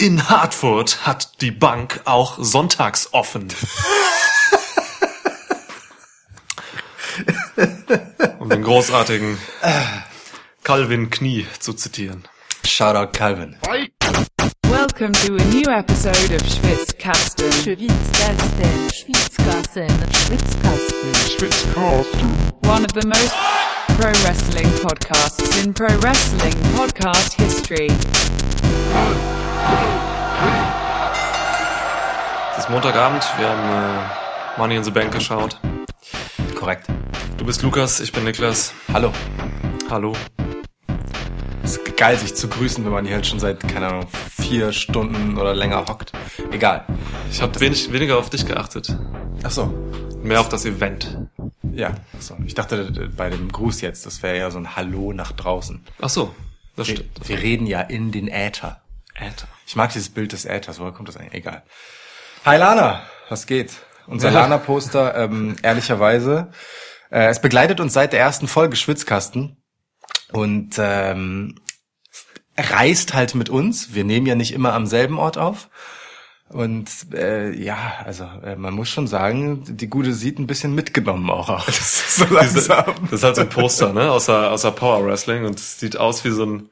In Hartford hat die Bank auch sonntags offen. um den großartigen Calvin Knie zu zitieren. Shoutout Calvin. Welcome to a new episode of Schwitzkasten. Schwitzkasten, Schwitzkasten, Schwitzkasten. One of the most pro wrestling podcasts in pro wrestling podcast history. Es ist Montagabend, wir haben äh, Money in the Bank geschaut. Korrekt. Du bist Lukas, ich bin Niklas. Hallo. Hallo. Ist geil, sich zu grüßen, wenn man hier halt schon seit, keine Ahnung, vier Stunden oder länger hockt. Egal. Ich habe wenig, weniger auf dich geachtet. Ach so. Mehr auf das Event. Ja. So. Ich dachte bei dem Gruß jetzt, das wäre ja so ein Hallo nach draußen. Ach so, das Wir, stimmt. wir reden ja in den Äther. Äther. Ich mag dieses Bild des Äthers. Woher kommt das eigentlich? Egal. Hi Lana, was geht? Unser Ja. Lana-Poster, ähm, ehrlicherweise, äh, es begleitet uns seit der ersten Folge Schwitzkasten und ähm, reist halt mit uns. Wir nehmen ja nicht immer am selben Ort auf. Und äh, ja, also äh, man muss schon sagen, die Gute sieht ein bisschen mitgenommen auch aus. so langsam. das ist halt so ein Poster, ne? Außer, außer Power Wrestling und es sieht aus wie so ein.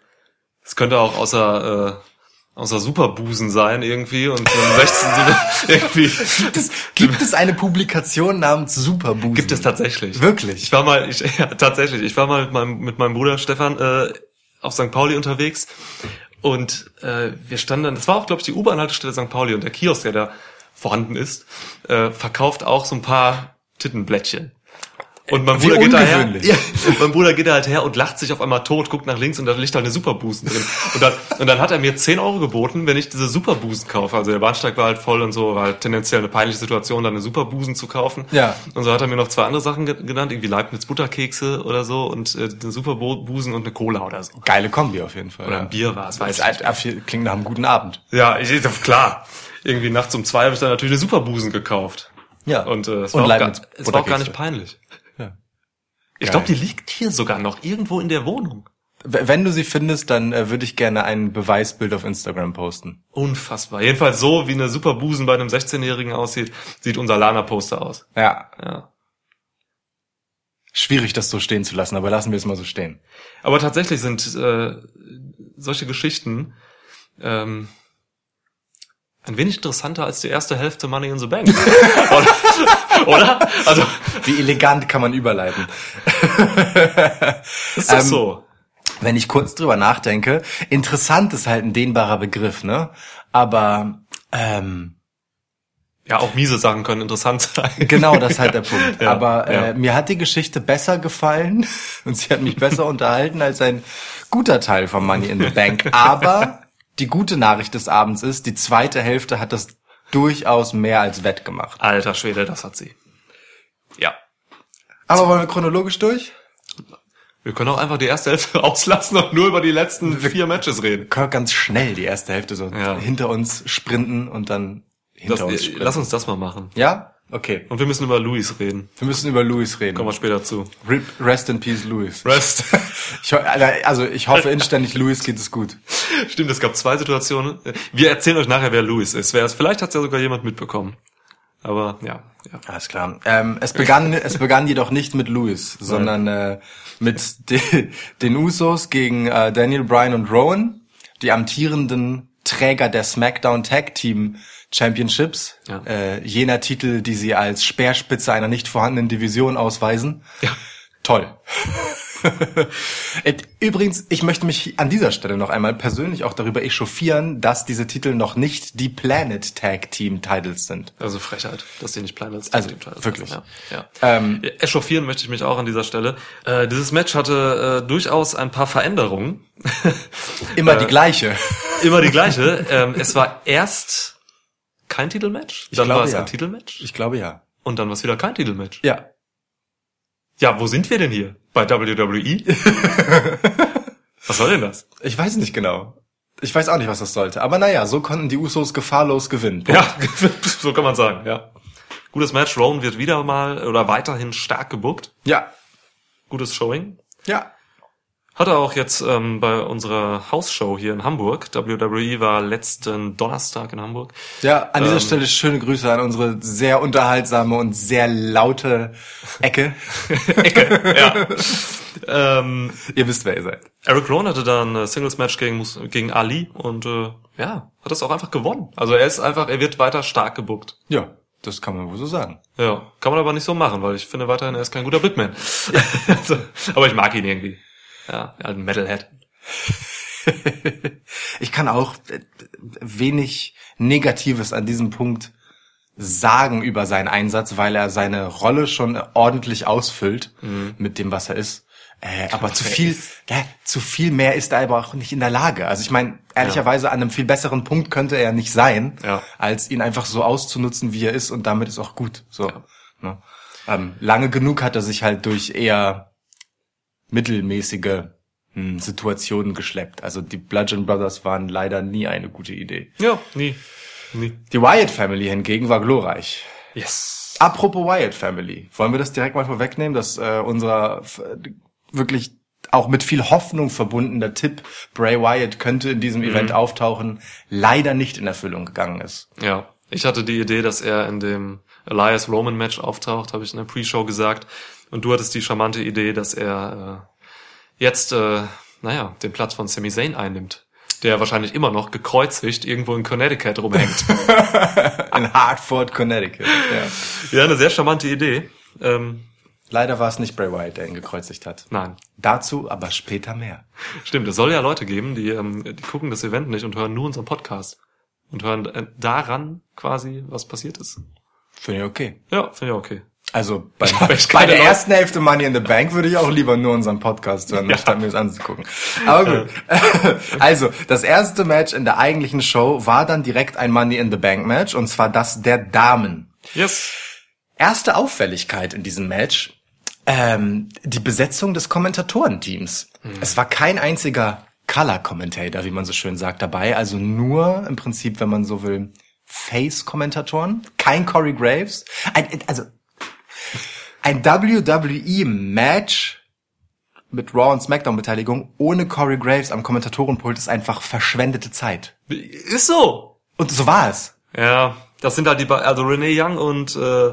Es könnte auch außer, äh, außer Superbusen sein irgendwie und ein 16 so irgendwie. Gibt es, gibt es eine Publikation namens Superbusen? Gibt es tatsächlich. Wirklich? Ich war mal, ich, ja, tatsächlich, ich war mal mit meinem, mit meinem Bruder Stefan äh, auf St. Pauli unterwegs und äh, wir standen dann, das war auch, glaube ich, die U-Bahn-Haltestelle St. Pauli und der Kiosk, der da vorhanden ist, äh, verkauft auch so ein paar Tittenblättchen. Und mein Bruder geht daher, ja, mein Bruder geht da halt her und lacht sich auf einmal tot, guckt nach links und da liegt da eine Superbusen drin. Und dann, und dann hat er mir 10 Euro geboten, wenn ich diese Superbusen kaufe. Also der Bahnsteig war halt voll und so, war halt tendenziell eine peinliche Situation, dann eine Superbusen zu kaufen. Ja. Und so hat er mir noch zwei andere Sachen ge- genannt, irgendwie Leibniz Butterkekse oder so und äh, eine Superbusen und eine Cola oder so. Geile Kombi auf jeden Fall. Oder ja. ein Bier war es, weiß Das ich ist- klingt nach einem guten Abend. Ja, ich, klar. Irgendwie nachts um zwei habe ich dann natürlich eine Superbusen gekauft. Ja. Und äh, es, Und war, auch gar, es war auch gar nicht peinlich. Ich glaube, die liegt hier sogar noch irgendwo in der Wohnung. Wenn du sie findest, dann äh, würde ich gerne ein Beweisbild auf Instagram posten. Unfassbar. Jedenfalls so, wie eine Superbusen bei einem 16-Jährigen aussieht, sieht unser Lana-Poster aus. Ja. Ja. Schwierig, das so stehen zu lassen, aber lassen wir es mal so stehen. Aber tatsächlich sind äh, solche Geschichten ähm, ein wenig interessanter als die erste Hälfte Money in the Bank. oder? oder? Also, Wie elegant kann man überleiten. ist doch Ähm, so. Wenn ich kurz drüber nachdenke, interessant ist halt ein dehnbarer Begriff, ne? Aber ähm, Ja, auch miese Sachen können interessant sein. Genau, das ist halt der Punkt. Ja, Aber äh, ja. mir hat die Geschichte besser gefallen und sie hat mich besser unterhalten als ein guter Teil von Money in the Bank. Aber die gute Nachricht des Abends ist, die zweite Hälfte hat das durchaus mehr als wettgemacht. Alter Schwede, das hat sie. Ja. Aber wollen wir chronologisch durch? Wir können auch einfach die erste Hälfte auslassen und nur über die letzten vier Matches reden. Wir können ganz schnell die erste Hälfte so Ja. hinter uns sprinten und dann hinter Das, uns sprinten. lass uns das mal machen. ja? Okay. Und wir müssen über Louis reden. Wir müssen über Louis reden. Kommen wir später zu. Rip, rest in peace, Louis. Rest. Ich, also ich hoffe inständig, Louis geht es gut. Stimmt, es gab zwei Situationen. Wir erzählen euch nachher, wer Louis ist. Vielleicht hat es ja sogar jemand mitbekommen. Aber ja, ja. Alles klar. Ähm, es begann, es begann jedoch nicht mit Louis, sondern äh, mit de, den Usos gegen äh, Daniel Bryan und Rowan, die amtierenden Träger der SmackDown Tag Team Championships, Ja. äh, jener Titel, die sie als Speerspitze einer nicht vorhandenen Division ausweisen. Ja. Toll. Äh, Übrigens, ich möchte mich an dieser Stelle noch einmal persönlich auch darüber echauffieren, dass diese Titel noch nicht die Planet Tag Team Titles sind. Also Frechheit, dass die nicht Plan als Also, Team Titles wirklich. haben. Ja, ja. Ähm, Echauffieren möchte ich mich auch an dieser Stelle. Äh, dieses Match hatte äh, durchaus ein paar Veränderungen. Immer Äh, die gleiche. Immer die gleiche. ähm, es war erst kein Titelmatch, dann glaube, war es ja. ein Titelmatch Ich glaube ja. und dann war es wieder kein Titelmatch. Ja. Ja, wo sind wir denn hier? Bei WWE? Was soll denn das? Ich weiß nicht genau. Ich weiß auch nicht, was das sollte. Aber naja, so konnten die Usos gefahrlos gewinnen. Ja, so kann man sagen, ja. Gutes Match. Rowan wird wieder mal oder weiterhin stark gebuckt. Ja. Gutes Showing. Ja. Hat er auch jetzt ähm, bei unserer Hausshow hier in Hamburg. WWE war letzten Donnerstag in Hamburg. Ja, an dieser Ähm. Stelle schöne Grüße an unsere sehr unterhaltsame und sehr laute Ecke. ja. ähm, Ihr wisst, wer ihr seid. Eric Rowan hatte da ein äh, Singles-Match gegen, gegen Ali und äh, ja, hat das auch einfach gewonnen. Also er ist einfach, er wird weiter stark gebuckt. Ja, das kann man wohl so sagen. Ja, kann man aber nicht so machen, weil ich finde weiterhin, er ist kein guter Bitman. also, aber ich mag ihn irgendwie. Ja, ein Metalhead. Ich kann auch äh, wenig Negatives an diesem Punkt sagen über seinen Einsatz, weil er seine Rolle schon ordentlich ausfüllt mit dem, was er ist. Äh, aber zu viel, ja, zu viel mehr ist er aber auch nicht in der Lage. Also ich meine, ehrlicherweise an einem viel besseren Punkt könnte er nicht sein, Ja. als ihn einfach so auszunutzen, wie er ist und damit ist auch gut. So. Ja. Ne? Ähm, lange genug hat er sich halt durch eher mittelmäßige hm, Situationen geschleppt. Also die Bludgeon Brothers waren leider nie eine gute Idee. Ja, nie. Nie. Die Wyatt Family hingegen war glorreich. Yes. Apropos Wyatt Family, wollen wir das direkt mal vorwegnehmen, dass äh, unser wirklich auch mit viel Hoffnung verbundener Tipp, Bray Wyatt könnte in diesem Event auftauchen, leider nicht in Erfüllung gegangen ist. Ja. Ich hatte die Idee, dass er in dem Elias Roman Match auftaucht, habe ich in der Pre-Show gesagt. Und du hattest die charmante Idee, dass er äh, jetzt, äh, naja, den Platz von Sami Zayn einnimmt. Der wahrscheinlich immer noch gekreuzigt irgendwo in Connecticut rumhängt. In Hartford, Connecticut. Ja. ja, eine sehr charmante Idee. Ähm, Leider war es nicht Bray Wyatt, der ihn gekreuzigt hat. nein. Dazu aber später mehr. Stimmt, es soll ja Leute geben, die, ähm, die gucken das Event nicht und hören nur unseren Podcast. Und hören äh, daran quasi, was passiert ist. Finde ich okay. Ja, finde ich okay. Also bei, echt bei der Leute- ersten Hälfte Money in the Bank würde ich auch lieber nur unseren Podcast hören, anstatt mir das anzugucken. Aber gut. Also, das erste Match in der eigentlichen Show war dann direkt ein Money in the Bank Match und zwar das der Damen. Yes. Erste Auffälligkeit in diesem Match, ähm, die Besetzung des Kommentatorenteams. Es war kein einziger Color Commentator, wie man so schön sagt, dabei, also nur im Prinzip, wenn man so will, Face-Kommentatoren, kein Corey Graves, ein, also ein WWE-Match mit Raw und SmackDown-Beteiligung ohne Corey Graves am Kommentatorenpult ist einfach verschwendete Zeit. Ist so. Und so war es. Ja, das sind halt die, also Renee Young und äh,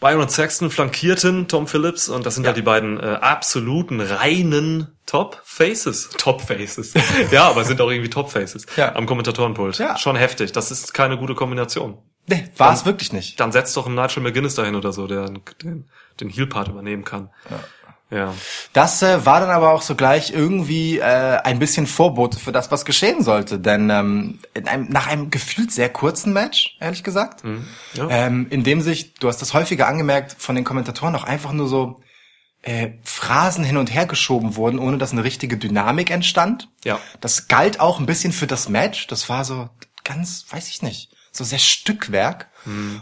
Byron Saxton flankierten Tom Phillips und das sind halt die beiden äh, absoluten reinen Top Faces. Top Faces. ja, aber sind auch irgendwie Top Faces Ja. am Kommentatorenpult. Ja. Schon heftig. Das ist keine gute Kombination. Nee, war es wirklich nicht. Dann setzt doch ein Nigel McGuinness dahin oder so, der den, den Heel-Part übernehmen kann. Ja. ja. Das äh, war dann aber auch sogleich irgendwie äh, ein bisschen Vorbote für das, was geschehen sollte. Denn ähm, in einem, nach einem gefühlt sehr kurzen Match, ehrlich gesagt, Ja. ähm, in dem sich, du hast das häufiger angemerkt, von den Kommentatoren auch einfach nur so äh, Phrasen hin und her geschoben wurden, ohne dass eine richtige Dynamik entstand. Ja. Das galt auch ein bisschen für das Match. Das war so ganz, weiß ich nicht, so sehr Stückwerk.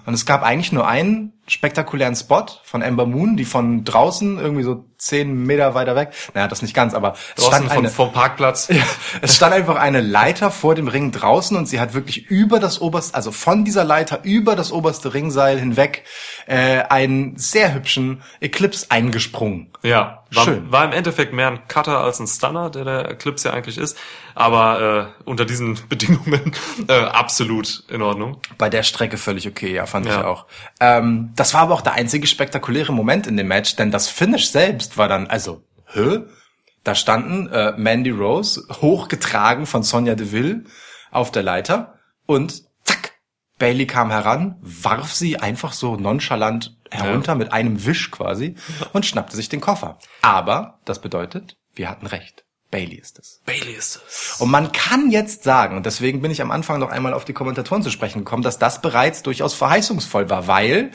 Und es gab eigentlich nur einen spektakulären Spot von Ember Moon, die von draußen irgendwie so zehn Meter weiter weg, naja, das nicht ganz, aber es Draußen stand von, eine, vom Parkplatz. ja, es stand einfach eine Leiter vor dem Ring draußen und sie hat wirklich über das oberste, also von dieser Leiter über das oberste Ringseil hinweg äh, einen sehr hübschen Eclipse eingesprungen. Ja, war, Schön. war im Endeffekt mehr ein Cutter als ein Stunner, der der Eclipse ja eigentlich ist. Aber äh, unter diesen Bedingungen äh, absolut in Ordnung. Bei der Strecke völlig okay, ja, fand ich Ja. auch. Ähm, das war aber auch der einzige spektakuläre Moment in dem Match, denn das Finish selbst war dann, also, hä? Da standen äh, Mandy Rose, hochgetragen von Sonja Deville, auf der Leiter und zack, Bailey kam heran, warf sie einfach so nonchalant herunter mit einem Wisch quasi und schnappte sich den Koffer. Aber das bedeutet, wir hatten recht. Bailey ist es. Bailey ist es. Und man kann jetzt sagen, und deswegen bin ich am Anfang noch einmal auf die Kommentatoren zu sprechen gekommen, dass das bereits durchaus verheißungsvoll war, weil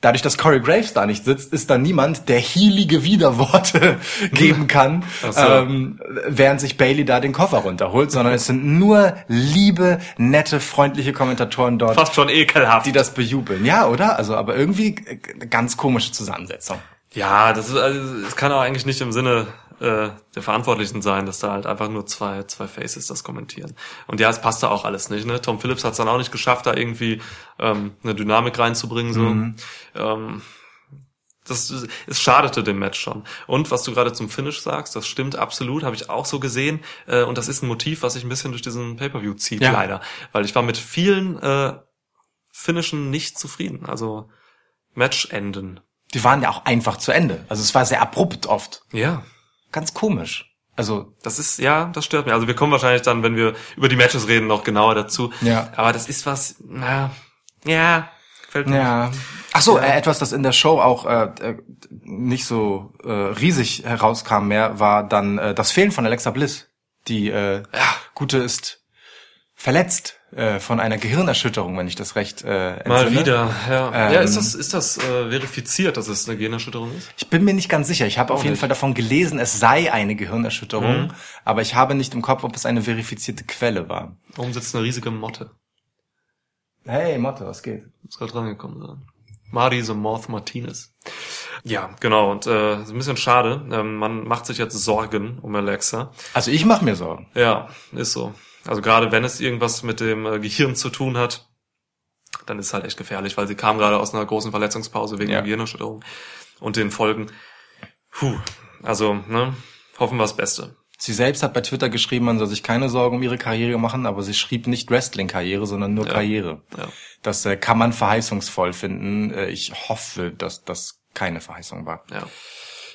dadurch, dass Corey Graves da nicht sitzt, ist da niemand, der hielige Widerworte geben kann, so. ähm, während sich Bailey da den Koffer runterholt, sondern es sind nur liebe, nette, freundliche Kommentatoren dort, Fast schon ekelhaft. die das bejubeln. Ja, oder? Also, aber irgendwie eine ganz komische Zusammensetzung. Ja, das, ist, also, es kann auch eigentlich nicht im Sinne äh, der Verantwortlichen sein, dass da halt einfach nur zwei, zwei Faces das kommentieren. Und ja, es passt da auch alles nicht. Ne? Tom Phillips hat es dann auch nicht geschafft, da irgendwie ähm, eine Dynamik reinzubringen. So. Ähm, das, es schadete dem Match schon. Und was du gerade zum Finish sagst, das stimmt absolut, habe ich auch so gesehen. Äh, und das ist ein Motiv, was sich ein bisschen durch diesen Pay-Per-View zieht, Ja. leider. Weil ich war mit vielen äh, Finishen nicht zufrieden. Also Matchenden. Die waren ja auch einfach zu Ende. Also es war sehr abrupt oft. Ja. Ganz komisch. Also, Das ist, ja, das stört mich. Also wir kommen wahrscheinlich dann, wenn wir über die Matches reden, noch genauer dazu. Ja. Aber das ist was, na, ja, gefällt mir. ja. Ach so, äh, etwas, das in der Show auch äh, äh, nicht so äh, riesig herauskam mehr, war dann äh, das Fehlen von Alexa Bliss. Die äh, Ja. Gute ist verletzt äh, von einer Gehirnerschütterung, wenn ich das recht äh, Mal entsinne. wieder, ja. Ähm, ja, ist das, ist das äh, verifiziert, dass es eine Generschütterung ist? Ich bin mir nicht ganz sicher. Ich habe auf jeden nicht. Fall davon gelesen, es sei eine Gehirnerschütterung, Mhm. aber ich habe nicht im Kopf, ob es eine verifizierte Quelle war. Warum sitzt eine riesige Motte? Hey, Motte, was geht? Ist gerade rangekommen sein. Marty the Moth Martinez. Ja, genau. Und äh, ist ein bisschen schade. Ähm, man macht sich jetzt Sorgen um Alexa. Also ich mache mir Sorgen. Ja, ist so. Also gerade wenn es irgendwas mit dem äh, Gehirn zu tun hat, dann ist es halt echt gefährlich, weil sie kam gerade aus einer großen Verletzungspause wegen Ja. der Gehirnerschütterung und den Folgen. Puh, also, ne, hoffen wir das Beste. Sie selbst hat bei Twitter geschrieben, man soll sich keine Sorgen um ihre Karriere machen, aber sie schrieb nicht Wrestling-Karriere, sondern nur Ja. Karriere. Ja. Das äh, kann man verheißungsvoll finden. Äh, ich hoffe, dass das keine Verheißung war. Ja.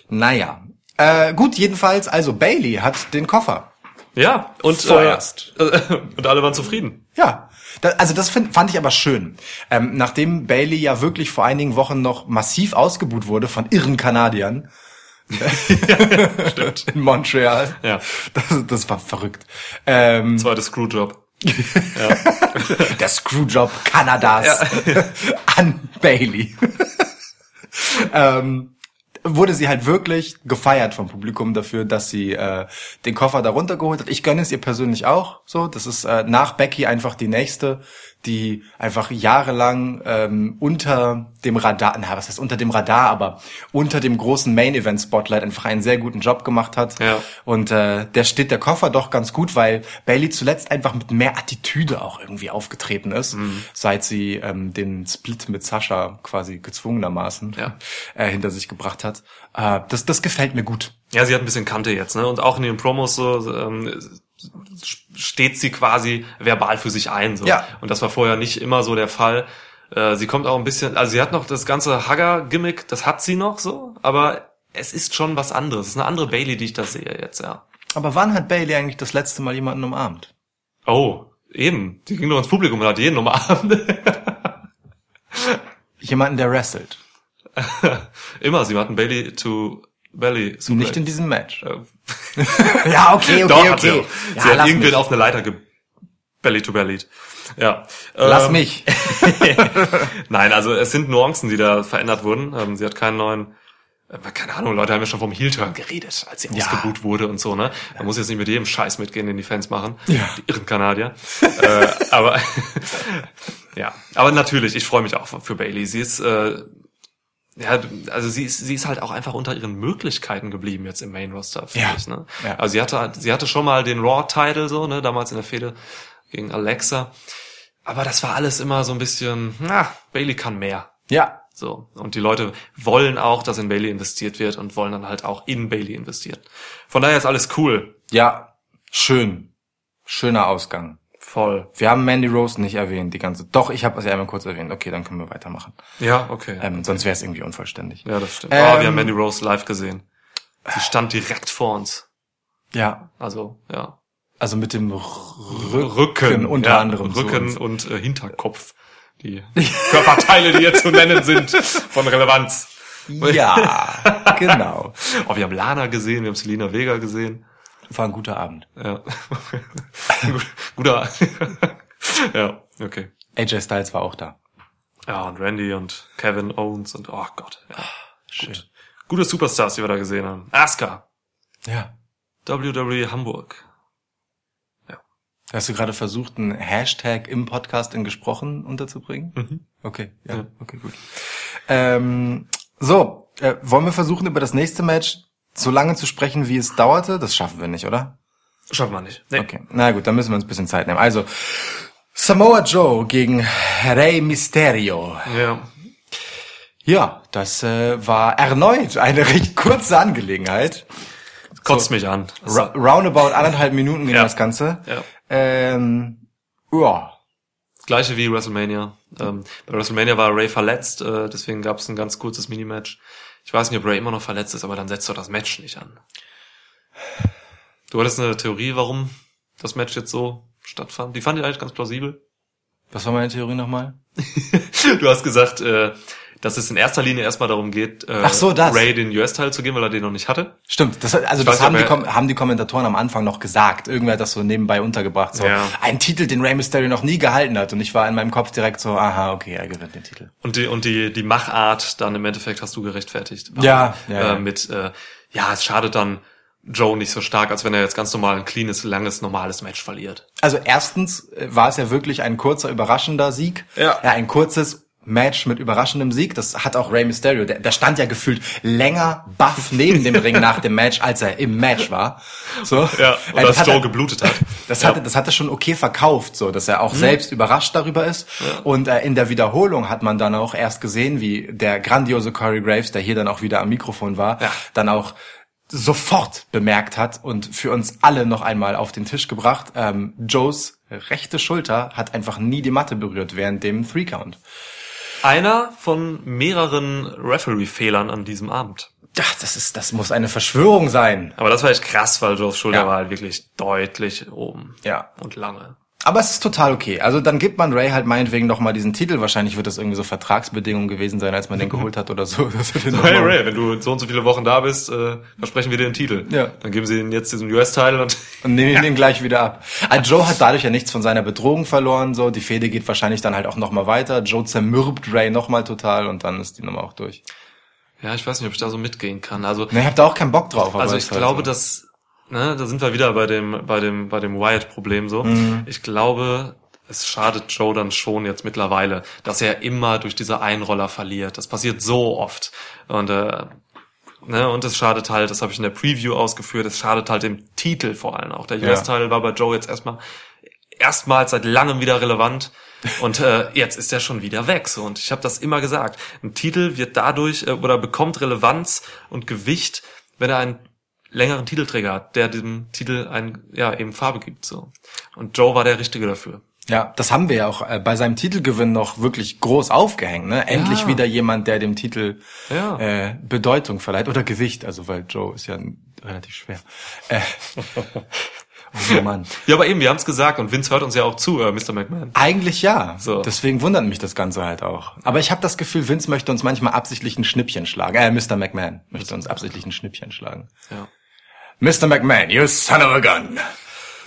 Naja. Äh, gut, jedenfalls, also Bailey hat den Koffer. Ja, und, Vorerst. äh, und alle waren zufrieden. Ja, also das find, fand ich aber schön. Ähm, nachdem Bailey ja wirklich vor einigen Wochen noch massiv ausgebuht wurde von irren Kanadiern Stimmt. in Montreal. Ja. Das, das war verrückt. Ähm, Zweiter Screwjob. der Screwjob Kanadas an Bailey. ähm, wurde sie halt wirklich gefeiert vom Publikum dafür, dass sie äh, den Koffer da runtergeholt hat. Ich gönne es ihr persönlich auch. So, das ist äh, nach Becky einfach die nächste, die einfach jahrelang ähm, unter dem Radar, na was heißt unter dem Radar, aber unter dem großen Main Event Spotlight einfach einen sehr guten Job gemacht hat. Ja. Und äh, der steht der Koffer doch ganz gut, weil Bailey zuletzt einfach mit mehr Attitüde auch irgendwie aufgetreten ist, Mhm. seit sie ähm, den Split mit Sascha quasi gezwungenermaßen Ja. äh, hinter sich gebracht hat. Äh, das, das gefällt mir gut. Ja, sie hat ein bisschen Kante jetzt, ne? Und auch in den Promos so ähm, steht sie quasi verbal für sich ein. So. Ja. Und das war vorher nicht immer so der Fall. Äh, sie kommt auch ein bisschen, also sie hat noch das ganze Hugger-Gimmick, das hat sie noch so, aber es ist schon was anderes. Es ist eine andere Bailey, die ich da sehe jetzt, ja. Aber wann hat Bailey eigentlich das letzte Mal jemanden umarmt? Oh, eben. Die ging nur ins Publikum und hat jeden umarmt. Jemanden, der wrestelt. immer, sie hatten Bailey to Belly. So nicht in diesem Match. Ja, okay, okay, Doch, hat sie okay. Ja, sie hat irgendwen mich. auf eine Leiter ge Belly to Belly. Ja. Lass Ähm, mich. Nein, also es sind Nuancen, die da verändert wurden. Ähm, sie hat keinen neuen, äh, keine Ahnung, Leute haben ja schon vom Heel-Turn geredet, als sie Ja. ausgebuht wurde und so, ne? Man muss jetzt nicht mit jedem Scheiß mitgehen, den die Fans machen. Ja. Die irren Kanadier. äh, aber ja, aber natürlich, ich freue mich auch für Bailey. Sie ist äh, ja, also sie ist, sie ist halt auch einfach unter ihren Möglichkeiten geblieben jetzt im Main Roster, finde Ja. ich. Ne? Ja. Also sie hatte, sie hatte schon mal den Raw-Title so, ne, damals in der Fehde gegen Alexa. Aber das war alles immer so ein bisschen, na, Bailey kann mehr. Ja, So. Und die Leute wollen auch, dass in Bailey investiert wird und wollen dann halt auch in Bailey investieren. Von daher ist alles cool. ja, schön. Schöner Ausgang. Voll. Wir haben Mandy Rose nicht erwähnt, die ganze. Doch, ich habe es ja einmal kurz erwähnt. Okay, dann können wir weitermachen. Ja, okay. Ähm, sonst wäre es irgendwie unvollständig. ja, das stimmt. ähm, ah, wir haben Mandy Rose live gesehen. Sie stand direkt vor uns. Ja, Also, ja. also mit dem Rücken, unter ja, anderem. Rücken uns. und äh, Hinterkopf. Die Körperteile, die hier zu nennen sind, von Relevanz. Ja, genau. Oh, wir haben Lana gesehen, wir haben Selina Vega gesehen. War ein guter Abend. Ja. Guter. ja, okay. AJ Styles war auch da. Ja, und Randy und Kevin Owens und oh Gott. Ja, Schön. gut. Gute Superstars, die wir da gesehen haben. Asuka, Ja. WWE Hamburg. Hast du gerade versucht, einen Hashtag im Podcast in gesprochen unterzubringen? Mhm. Okay, ja, Ja. okay, gut. Ähm, so, äh, wollen wir versuchen, über das nächste Match so lange zu sprechen, wie es dauerte? Das schaffen wir nicht, oder? Schaffen wir nicht. Nee. Okay, na gut, dann müssen wir uns ein bisschen Zeit nehmen. Also, Samoa Joe gegen Rey Mysterio. Ja. Ja, das äh, war erneut eine recht kurze Angelegenheit. Kotzt mich an. Das- Ra roundabout anderthalb Minuten ging Ja. das Ganze. Ja. Ähm, ja. Gleiche wie WrestleMania. Ähm, bei WrestleMania war Ray verletzt, äh, deswegen gab es ein ganz kurzes Minimatch. Ich weiß nicht, ob Ray immer noch verletzt ist, aber dann setzt doch das Match nicht an. Du hattest eine Theorie, warum das Match jetzt so stattfand. Die fand ich eigentlich ganz plausibel. Was war meine Theorie nochmal? Du hast gesagt, äh, dass es in erster Linie erstmal darum geht, äh, so. Ray den US-Teil zu geben, weil er den noch nicht hatte. Stimmt, das, also Ich das haben nicht, die, haben die Kommentatoren am Anfang noch gesagt. Irgendwer hat das so nebenbei untergebracht. So Ja. ein Titel, den Rey Mysterio noch nie gehalten hat. Und ich war in meinem Kopf direkt so, aha, okay, er gewinnt den Titel. Und die, und die, die Machart dann im Endeffekt hast du gerechtfertigt. Ja, ja, äh, ja. Mit, äh, ja, es schadet dann Joe nicht so stark, als wenn er jetzt ganz normal ein cleanes, langes, normales Match verliert. Also erstens äh, war es ja wirklich ein kurzer, überraschender Sieg. Ja. ja ein kurzes Match mit überraschendem Sieg. Das hat auch Rey Mysterio. Der, der stand ja gefühlt länger baff neben dem Ring nach dem Match, als er im Match war. So. Ja, Äh, und das dass hat Joe er- geblutet hat. Das ja. hatte, das hatte schon okay verkauft, so, dass er auch selbst überrascht darüber ist. Und äh, in der Wiederholung hat man dann auch erst gesehen, wie der grandiose Corey Graves, der hier dann auch wieder am Mikrofon war, Ja. dann auch sofort bemerkt hat und für uns alle noch einmal auf den Tisch gebracht. Ähm, Joes rechte Schulter hat einfach nie die Matte berührt während dem Three Count. Einer von mehreren Referee-Fehlern an diesem Abend. Ach, das ist, das muss eine Verschwörung sein. Aber das war echt krass, weil Joes Schulter Ja. war halt wirklich deutlich oben. Ja. Und lange. Aber es ist total okay. Also dann gibt man Ray halt meinetwegen noch mal diesen Titel. Wahrscheinlich wird das irgendwie so Vertragsbedingungen gewesen sein, als man den geholt hat oder so. Hey Ray, wenn du so und so viele Wochen da bist, äh, versprechen wir dir den Titel. Ja. Dann geben sie ihnen jetzt diesen US-Teil und Und nehmen ihn gleich wieder ab. Also Joe hat dadurch ja nichts von seiner Bedrohung verloren. So, die Fehde geht wahrscheinlich dann halt auch noch mal weiter. Joe zermürbt Ray noch mal total und dann ist die Nummer auch durch. ja, ich weiß nicht, ob ich da so mitgehen kann. Also Ne, ich hab da auch keinen Bock drauf. aber Also ich halt glaube, so. dass, ne, da sind wir wieder bei dem, bei dem, bei dem Wyatt-Problem so. Mhm. Ich glaube, es schadet Joe dann schon jetzt mittlerweile, dass er immer durch diese Einroller verliert. Das passiert so oft. Und, äh, ne, und es schadet halt, das habe ich in der Preview ausgeführt, es schadet halt dem Titel vor allem auch. Der Ja. US-Teil war bei Joe jetzt erstmal erstmals seit langem wieder relevant. Und äh, jetzt ist er schon wieder weg. So. Und ich habe das immer gesagt. Ein Titel wird dadurch äh, oder bekommt Relevanz und Gewicht, wenn er einen längeren Titelträger hat, der dem Titel ein, ja, eben Farbe gibt. So. Und Joe war der Richtige dafür. Ja, das haben wir ja auch äh, bei seinem Titelgewinn noch wirklich groß aufgehängt. Ne? Endlich Ja. wieder jemand, der dem Titel Ja. äh, Bedeutung verleiht oder Gewicht. Also weil Joe ist ja relativ schwer. Äh, oh Mann. Ja, aber eben, wir haben es gesagt und Vince hört uns ja auch zu, äh, Mr. McMahon. Eigentlich ja. So. Deswegen wundert mich das Ganze halt auch. Aber ich habe das Gefühl, Vince möchte uns manchmal absichtlich ein Schnippchen schlagen. Äh, Mr. McMahon möchte uns absichtlich ein Schnippchen schlagen. Ja. Mr. McMahon, you son of a gun.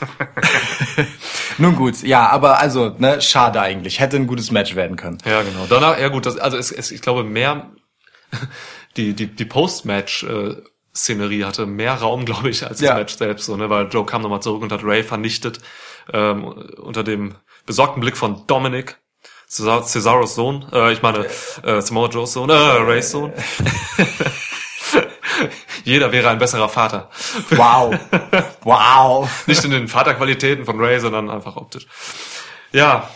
Nun gut, ja, aber also, ne, schade eigentlich. Hätte ein gutes Match werden können. Ja, genau. Danach, ja gut, das, also es, es, ich glaube mehr die die die Post-Match äh, Szenerie hatte mehr Raum, glaube ich, als das Ja. Match selbst, so, ne, weil Joe kam nochmal zurück und hat Ray vernichtet ähm, unter dem besorgten Blick von Dominic. Cesar- Cesaros Sohn, äh, ich meine äh, Samoa Joes Sohn, äh, Rays Sohn. Jeder wäre ein besserer Vater. Wow. wow. Nicht in den Vaterqualitäten von Ray, sondern einfach optisch. Ja,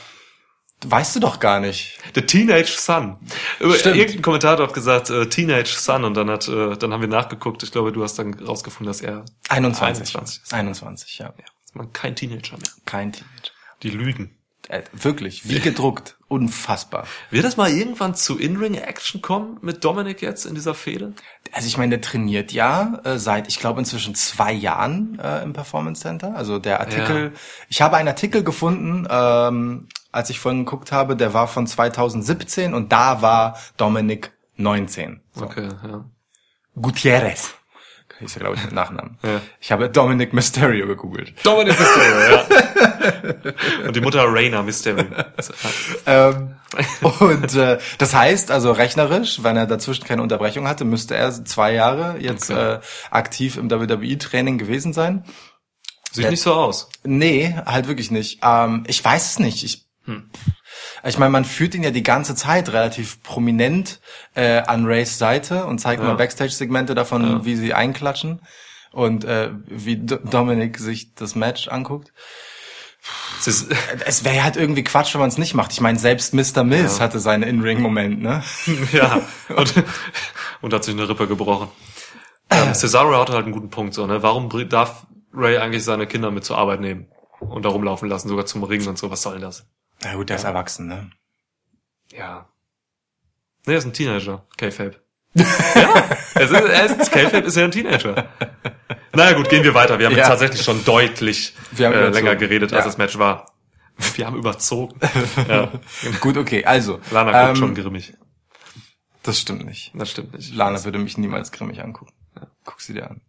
Weißt du doch gar nicht. The Teenage Son. Stimmt. Irgendein Kommentator hat gesagt äh, Teenage Son und dann hat äh, dann haben wir nachgeguckt. Ich glaube, du hast dann rausgefunden, dass er 21. 21 ist. 21, ja. Ist man kein Teenager mehr. Kein Teenager. Die lügen. Äh, wirklich, wie gedruckt. Unfassbar. Wird das mal irgendwann zu In-Ring-Action kommen mit Dominic jetzt in dieser Fehde? Also ich meine, der trainiert ja äh, seit, ich glaube, inzwischen zwei Jahren äh, im Performance Center. Also der Artikel, ich habe einen Artikel gefunden, ähm, als ich vorhin geguckt habe, der war von 2017 und da war Dominik 19. So. Okay, ja. Gutierrez. Ist ja, glaube ich, mit Nachnamen. Ja. Ich habe Dominic Mysterio gegoogelt. Dominic Mysterio, ja. Und die Mutter Raina Mysterio. Ähm, und äh, das heißt, also rechnerisch, wenn er dazwischen keine Unterbrechung hatte, müsste er zwei Jahre jetzt Okay. äh, aktiv im WWE-Training gewesen sein. Sieht nicht so aus. Nee, halt wirklich nicht. Ähm, ich weiß es nicht. Ich, ich meine, man führt ihn ja die ganze Zeit relativ prominent äh, an Rays Seite und zeigt Ja. mal Backstage-Segmente davon, Ja. wie sie einklatschen und äh, wie D Dominik sich das Match anguckt. Es ist, Es wäre halt irgendwie Quatsch, wenn man es nicht macht. Ich meine, selbst Mr. Mills hatte seinen In-Ring-Moment, ne? ja, und, und hat sich eine Rippe gebrochen. Ähm, Cesaro hatte halt einen guten Punkt, so, ne? Warum darf Ray eigentlich seine Kinder mit zur Arbeit nehmen und da rumlaufen lassen, sogar zum Ringen und so? Was soll denn das? Na gut, der ist erwachsen, ne? Ja. Nee, er ist ein Teenager. K-Fape. ja, es ist, er ist, K-Fape ist ja ein Teenager. Naja gut, gehen wir weiter. Wir haben Ja. jetzt tatsächlich schon deutlich äh, überzogen. länger geredet, als Ja. das Match war. Wir haben überzogen. ja. Gut, okay, also. Lana guckt ähm, schon grimmig. Das stimmt nicht. Das stimmt nicht. Lana würde mich niemals grimmig angucken. Guck sie dir an.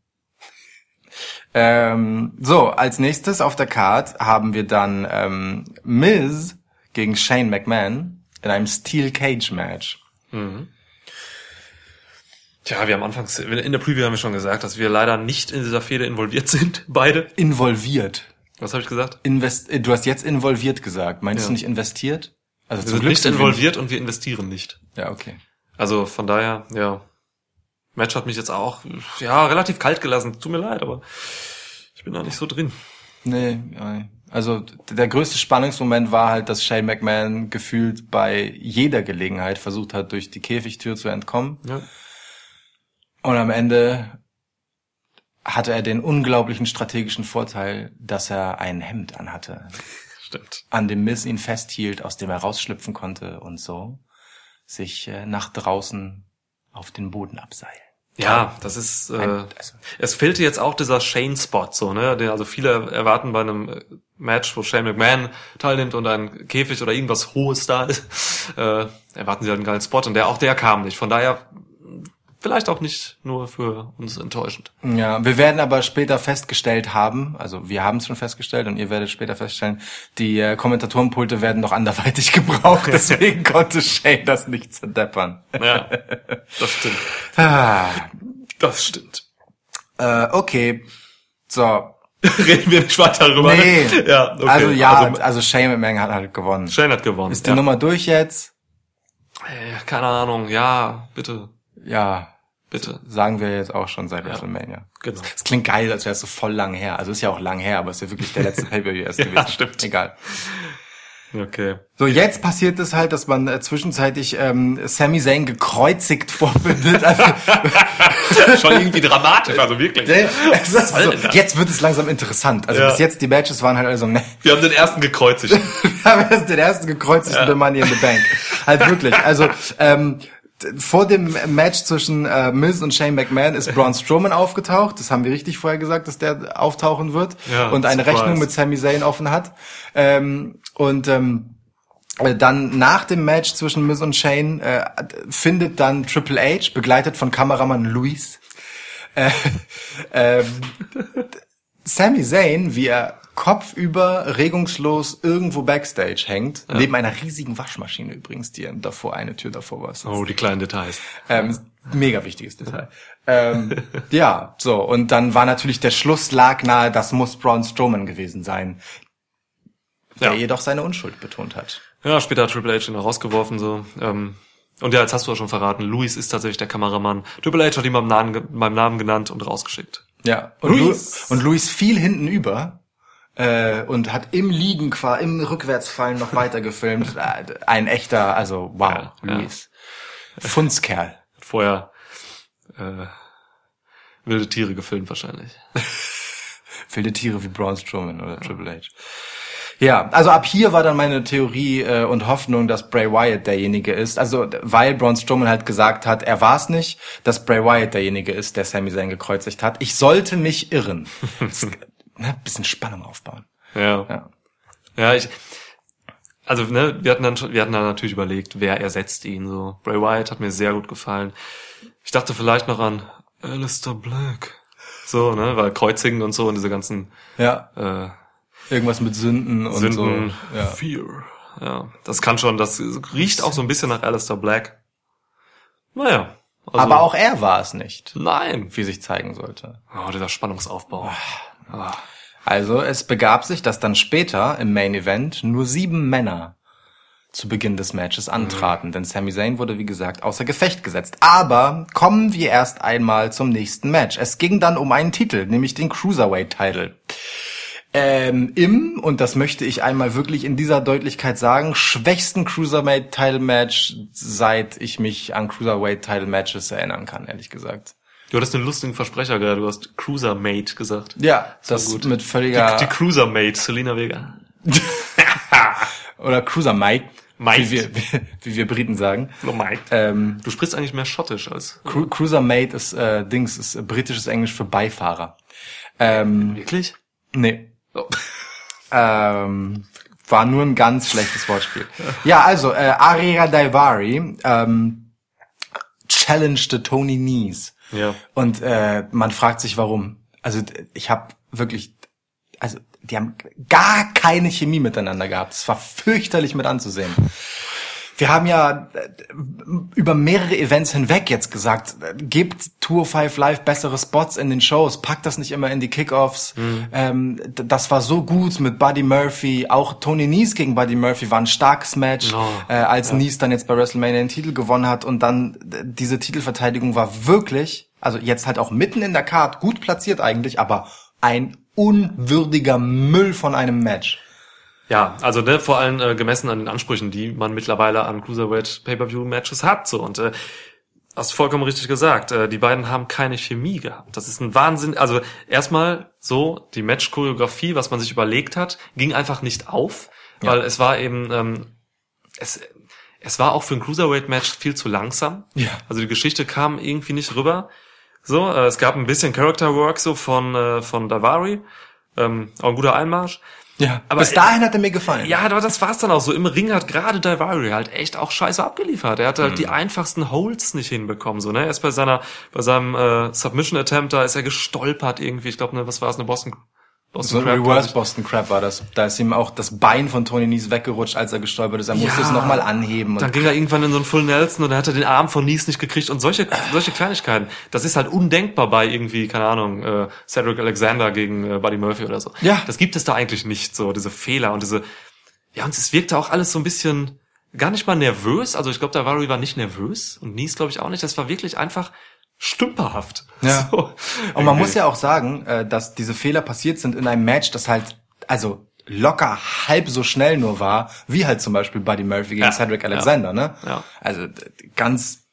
Ähm, so, als nächstes auf der Card haben wir dann ähm, Miz gegen Shane McMahon in einem Steel Cage Match. Tja, wir haben anfangs, in der Preview haben wir schon gesagt, dass wir leider nicht in dieser Fehde involviert sind, beide. Involviert. Was habe ich gesagt? Invest äh, du hast jetzt involviert gesagt. Meinst Ja. du nicht investiert? Also Wir sind nicht sind wir involviert und wir investieren nicht. Ja, okay. Also von daher, ja. Match hat mich jetzt auch, ja, relativ kalt gelassen. Tut mir leid, aber ich bin da nicht so drin. Nee, ja, also der größte Spannungsmoment war halt, dass Shane McMahon gefühlt bei jeder Gelegenheit versucht hat, durch die Käfigtür zu entkommen. Ja. Und am Ende hatte er den unglaublichen strategischen Vorteil, dass er ein Hemd anhatte, Stimmt. an dem Miss ihn festhielt, aus dem er rausschlüpfen konnte und so sich äh, nach draußen auf den Boden abseilen. Ja, das ist, äh, es fehlte jetzt auch dieser Shane-Spot, so, ne, also viele erwarten bei einem äh, Match, wo Shane McMahon teilnimmt und ein Käfig oder irgendwas Hohes da ist, äh, erwarten sie halt einen geilen Spot und der, auch der kam nicht. Von daher, vielleicht auch nicht nur für uns enttäuschend. Ja, wir werden aber später festgestellt haben, also wir haben es schon festgestellt und ihr werdet später feststellen, die äh, Kommentatorenpulte werden noch anderweitig gebraucht, deswegen konnte Shane das nicht zerdeppern. Ja, das stimmt. Ah, Das stimmt. äh, okay, so. Reden wir nicht weiter darüber. Nee, ne? Ja, okay. also ja, also, Also, Shane McMahon hat halt gewonnen. Shane hat gewonnen. Ist die ja. Nummer durch jetzt? Äh, Keine Ahnung, ja, bitte, Ja, bitte. sagen wir jetzt auch schon seit WrestleMania. Genau. Es klingt geil, als wäre es so voll lang her. Also ist ja auch lang her, aber es ist ja wirklich der letzte Pay-Per-View erst Ja, gewesen. stimmt. Egal. Okay. So, jetzt passiert es halt, dass man äh, zwischenzeitlich ähm, Sami Zayn gekreuzigt vorfindet. Also, Schon irgendwie dramatisch, also wirklich. es ist soll so, jetzt wird es langsam interessant. Also Ja. bis jetzt die Matches waren halt also, ne, Wir haben den ersten gekreuzigt. wir haben erst den ersten gekreuzigten ja. Money in the Bank. Halt wirklich. Also ähm, vor dem Match zwischen äh, Miz und Shane McMahon ist Braun Strowman aufgetaucht. Das haben wir richtig vorher gesagt, dass der auftauchen wird Ja, und eine surprise. Rechnung mit Sami Zayn offen hat. Ähm, und ähm, äh, dann nach dem Match zwischen Miz und Shane äh, findet dann Triple H, begleitet von Kameramann Luis, äh, ähm, Sami Zayn, wie er kopfüber regungslos irgendwo backstage hängt, neben einer riesigen Waschmaschine übrigens, die davor eine Tür davor war. Oh, die kleinen Details. Ähm, mega wichtiges Detail. ähm, ja, so und dann war natürlich der Schluss lag nahe, das muss Braun Strowman gewesen sein, der Ja. jedoch seine Unschuld betont hat. Ja, später hat Triple H ihn rausgeworfen, so. Ähm, und ja, jetzt hast du ja schon verraten, Luis ist tatsächlich der Kameramann. Triple H hat ihn beim Namen, beim Namen genannt und rausgeschickt. Ja, und Luis, Luis. und Luis fiel hinten über äh, und hat im Liegen, qua- im Rückwärtsfallen noch weiter gefilmt. Äh, Ein echter, also wow, Ja, ja. Luis. Funzkerl. Hat vorher äh, wilde Tiere gefilmt wahrscheinlich. Wilde Tiere wie Braun Strowman oder Triple H. Ja, also ab hier war dann meine Theorie äh, und Hoffnung, dass Bray Wyatt derjenige ist. Also weil Braun Strowman halt gesagt hat, er war es nicht, dass Bray Wyatt derjenige ist, der Sami Zayn gekreuzigt hat. Ich sollte mich irren. Das, ne, bisschen Spannung aufbauen. Ja. Ja. Ja, ich. Also, ne, wir hatten dann schon, wir hatten dann natürlich überlegt, wer ersetzt ihn so. Bray Wyatt hat mir sehr gut gefallen. Ich dachte vielleicht noch an Alistair Black. So, ne, weil Kreuzigen und so und diese ganzen Ja, äh, irgendwas mit Sünden und Sünden, so. Ja. Fear. Ja, das kann schon, das riecht auch so ein bisschen nach Alistair Black. Naja. Also, Aber auch er war es nicht, Nein. wie sich zeigen sollte. Oh, dieser Spannungsaufbau. Ah. Also es begab sich, dass dann später im Main Event nur sieben Männer zu Beginn des Matches antraten, denn Sami Zayn wurde wie gesagt außer Gefecht gesetzt. Aber kommen wir erst einmal zum nächsten Match. Es ging dann um einen Titel, nämlich den Cruiserweight Title. Ähm, im, und das möchte ich einmal wirklich in dieser Deutlichkeit sagen, schwächsten Cruiserweight-Title-Match, seit ich mich an Cruiserweight-Title-Matches erinnern kann, ehrlich gesagt. Du hattest einen lustigen Versprecher gerade, du hast Cruisermate gesagt. Ja, Das das gut. mit Die, völliger... die Cruisermate, Selina Vega. oder Cruisermate, Mate. wie wir, wie wir Briten sagen. Oh, Mate. Ähm, Du sprichst eigentlich mehr schottisch als... Cru Cruisermate ist, äh, Dings, ist britisches Englisch für Beifahrer. Ähm, Wirklich? nee. Oh. Ähm, war nur ein ganz schlechtes Wortspiel. Ja, also, äh, Aria Daivari ähm, challenged Tony Nies. Ja. Und äh, man fragt sich, warum. Also ich habe wirklich, also die haben gar keine Chemie miteinander gehabt. Es war fürchterlich mit anzusehen. Wir haben ja äh, über mehrere Events hinweg jetzt gesagt, gebt Tour 5 Live bessere Spots in den Shows, packt das nicht immer in die Kickoffs. Ähm, d- das war so gut mit Buddy Murphy. Auch Tony Nies gegen Buddy Murphy war ein starkes Match, Oh, äh, als Nies dann jetzt bei WrestleMania den Titel gewonnen hat. Und dann diese Titelverteidigung war wirklich, also jetzt halt auch mitten in der Card, gut platziert eigentlich, aber ein unwürdiger Müll von einem Match. Ja, also ne, vor allem äh, gemessen an den Ansprüchen, die man mittlerweile an Cruiserweight Pay-per-View-Matches hat. So und äh, hast vollkommen richtig gesagt. Äh, die beiden haben keine Chemie gehabt. Das ist ein Wahnsinn. Also erstmal so die Match-Choreografie, was man sich überlegt hat, ging einfach nicht auf, weil es war eben ähm, es es war auch für ein Cruiserweight-Match viel zu langsam. Ja. Also die Geschichte kam irgendwie nicht rüber. So, äh, es gab ein bisschen Character Work so von äh, von Davari, ähm, auch ein guter Einmarsch. Ja, Aber- bis dahin hat er mir gefallen. Ja, aber das war's dann auch so. Im Ring hat gerade Daivari halt echt auch scheiße abgeliefert. Er hat halt die Mhm. einfachsten Holds nicht hinbekommen. So, ne? Erst bei seiner, bei seinem äh, Submission Attempt, da ist er gestolpert irgendwie. Ich glaube, ne, was war es, eine Boston, Boston So ein Crab, Reverse. Boston Crab war das. Da ist ihm auch das Bein von Tony Nies weggerutscht, als er gestolpert ist. Er musste Ja. es nochmal anheben. Dann ging er irgendwann in so einen Full Nelson und dann hat er den Arm von Nies nicht gekriegt und solche, solche Kleinigkeiten. Das ist halt undenkbar bei irgendwie, keine Ahnung, äh, Cedric Alexander gegen äh, Buddy Murphy oder so. Ja. Das gibt es da eigentlich nicht, so diese Fehler und diese, ja, und es wirkte auch alles so ein bisschen gar nicht mal nervös. Also ich glaube, der Valerie war nicht nervös und Nies glaube ich auch nicht. Das war wirklich einfach stümperhaft. Ja. So, und man muss ja auch sagen, äh, dass diese Fehler passiert sind in einem Match, das halt, also locker halb so schnell nur war, wie halt zum Beispiel Buddy Murphy gegen Ja. Cedric Alexander, ne? Ja. Also ganz,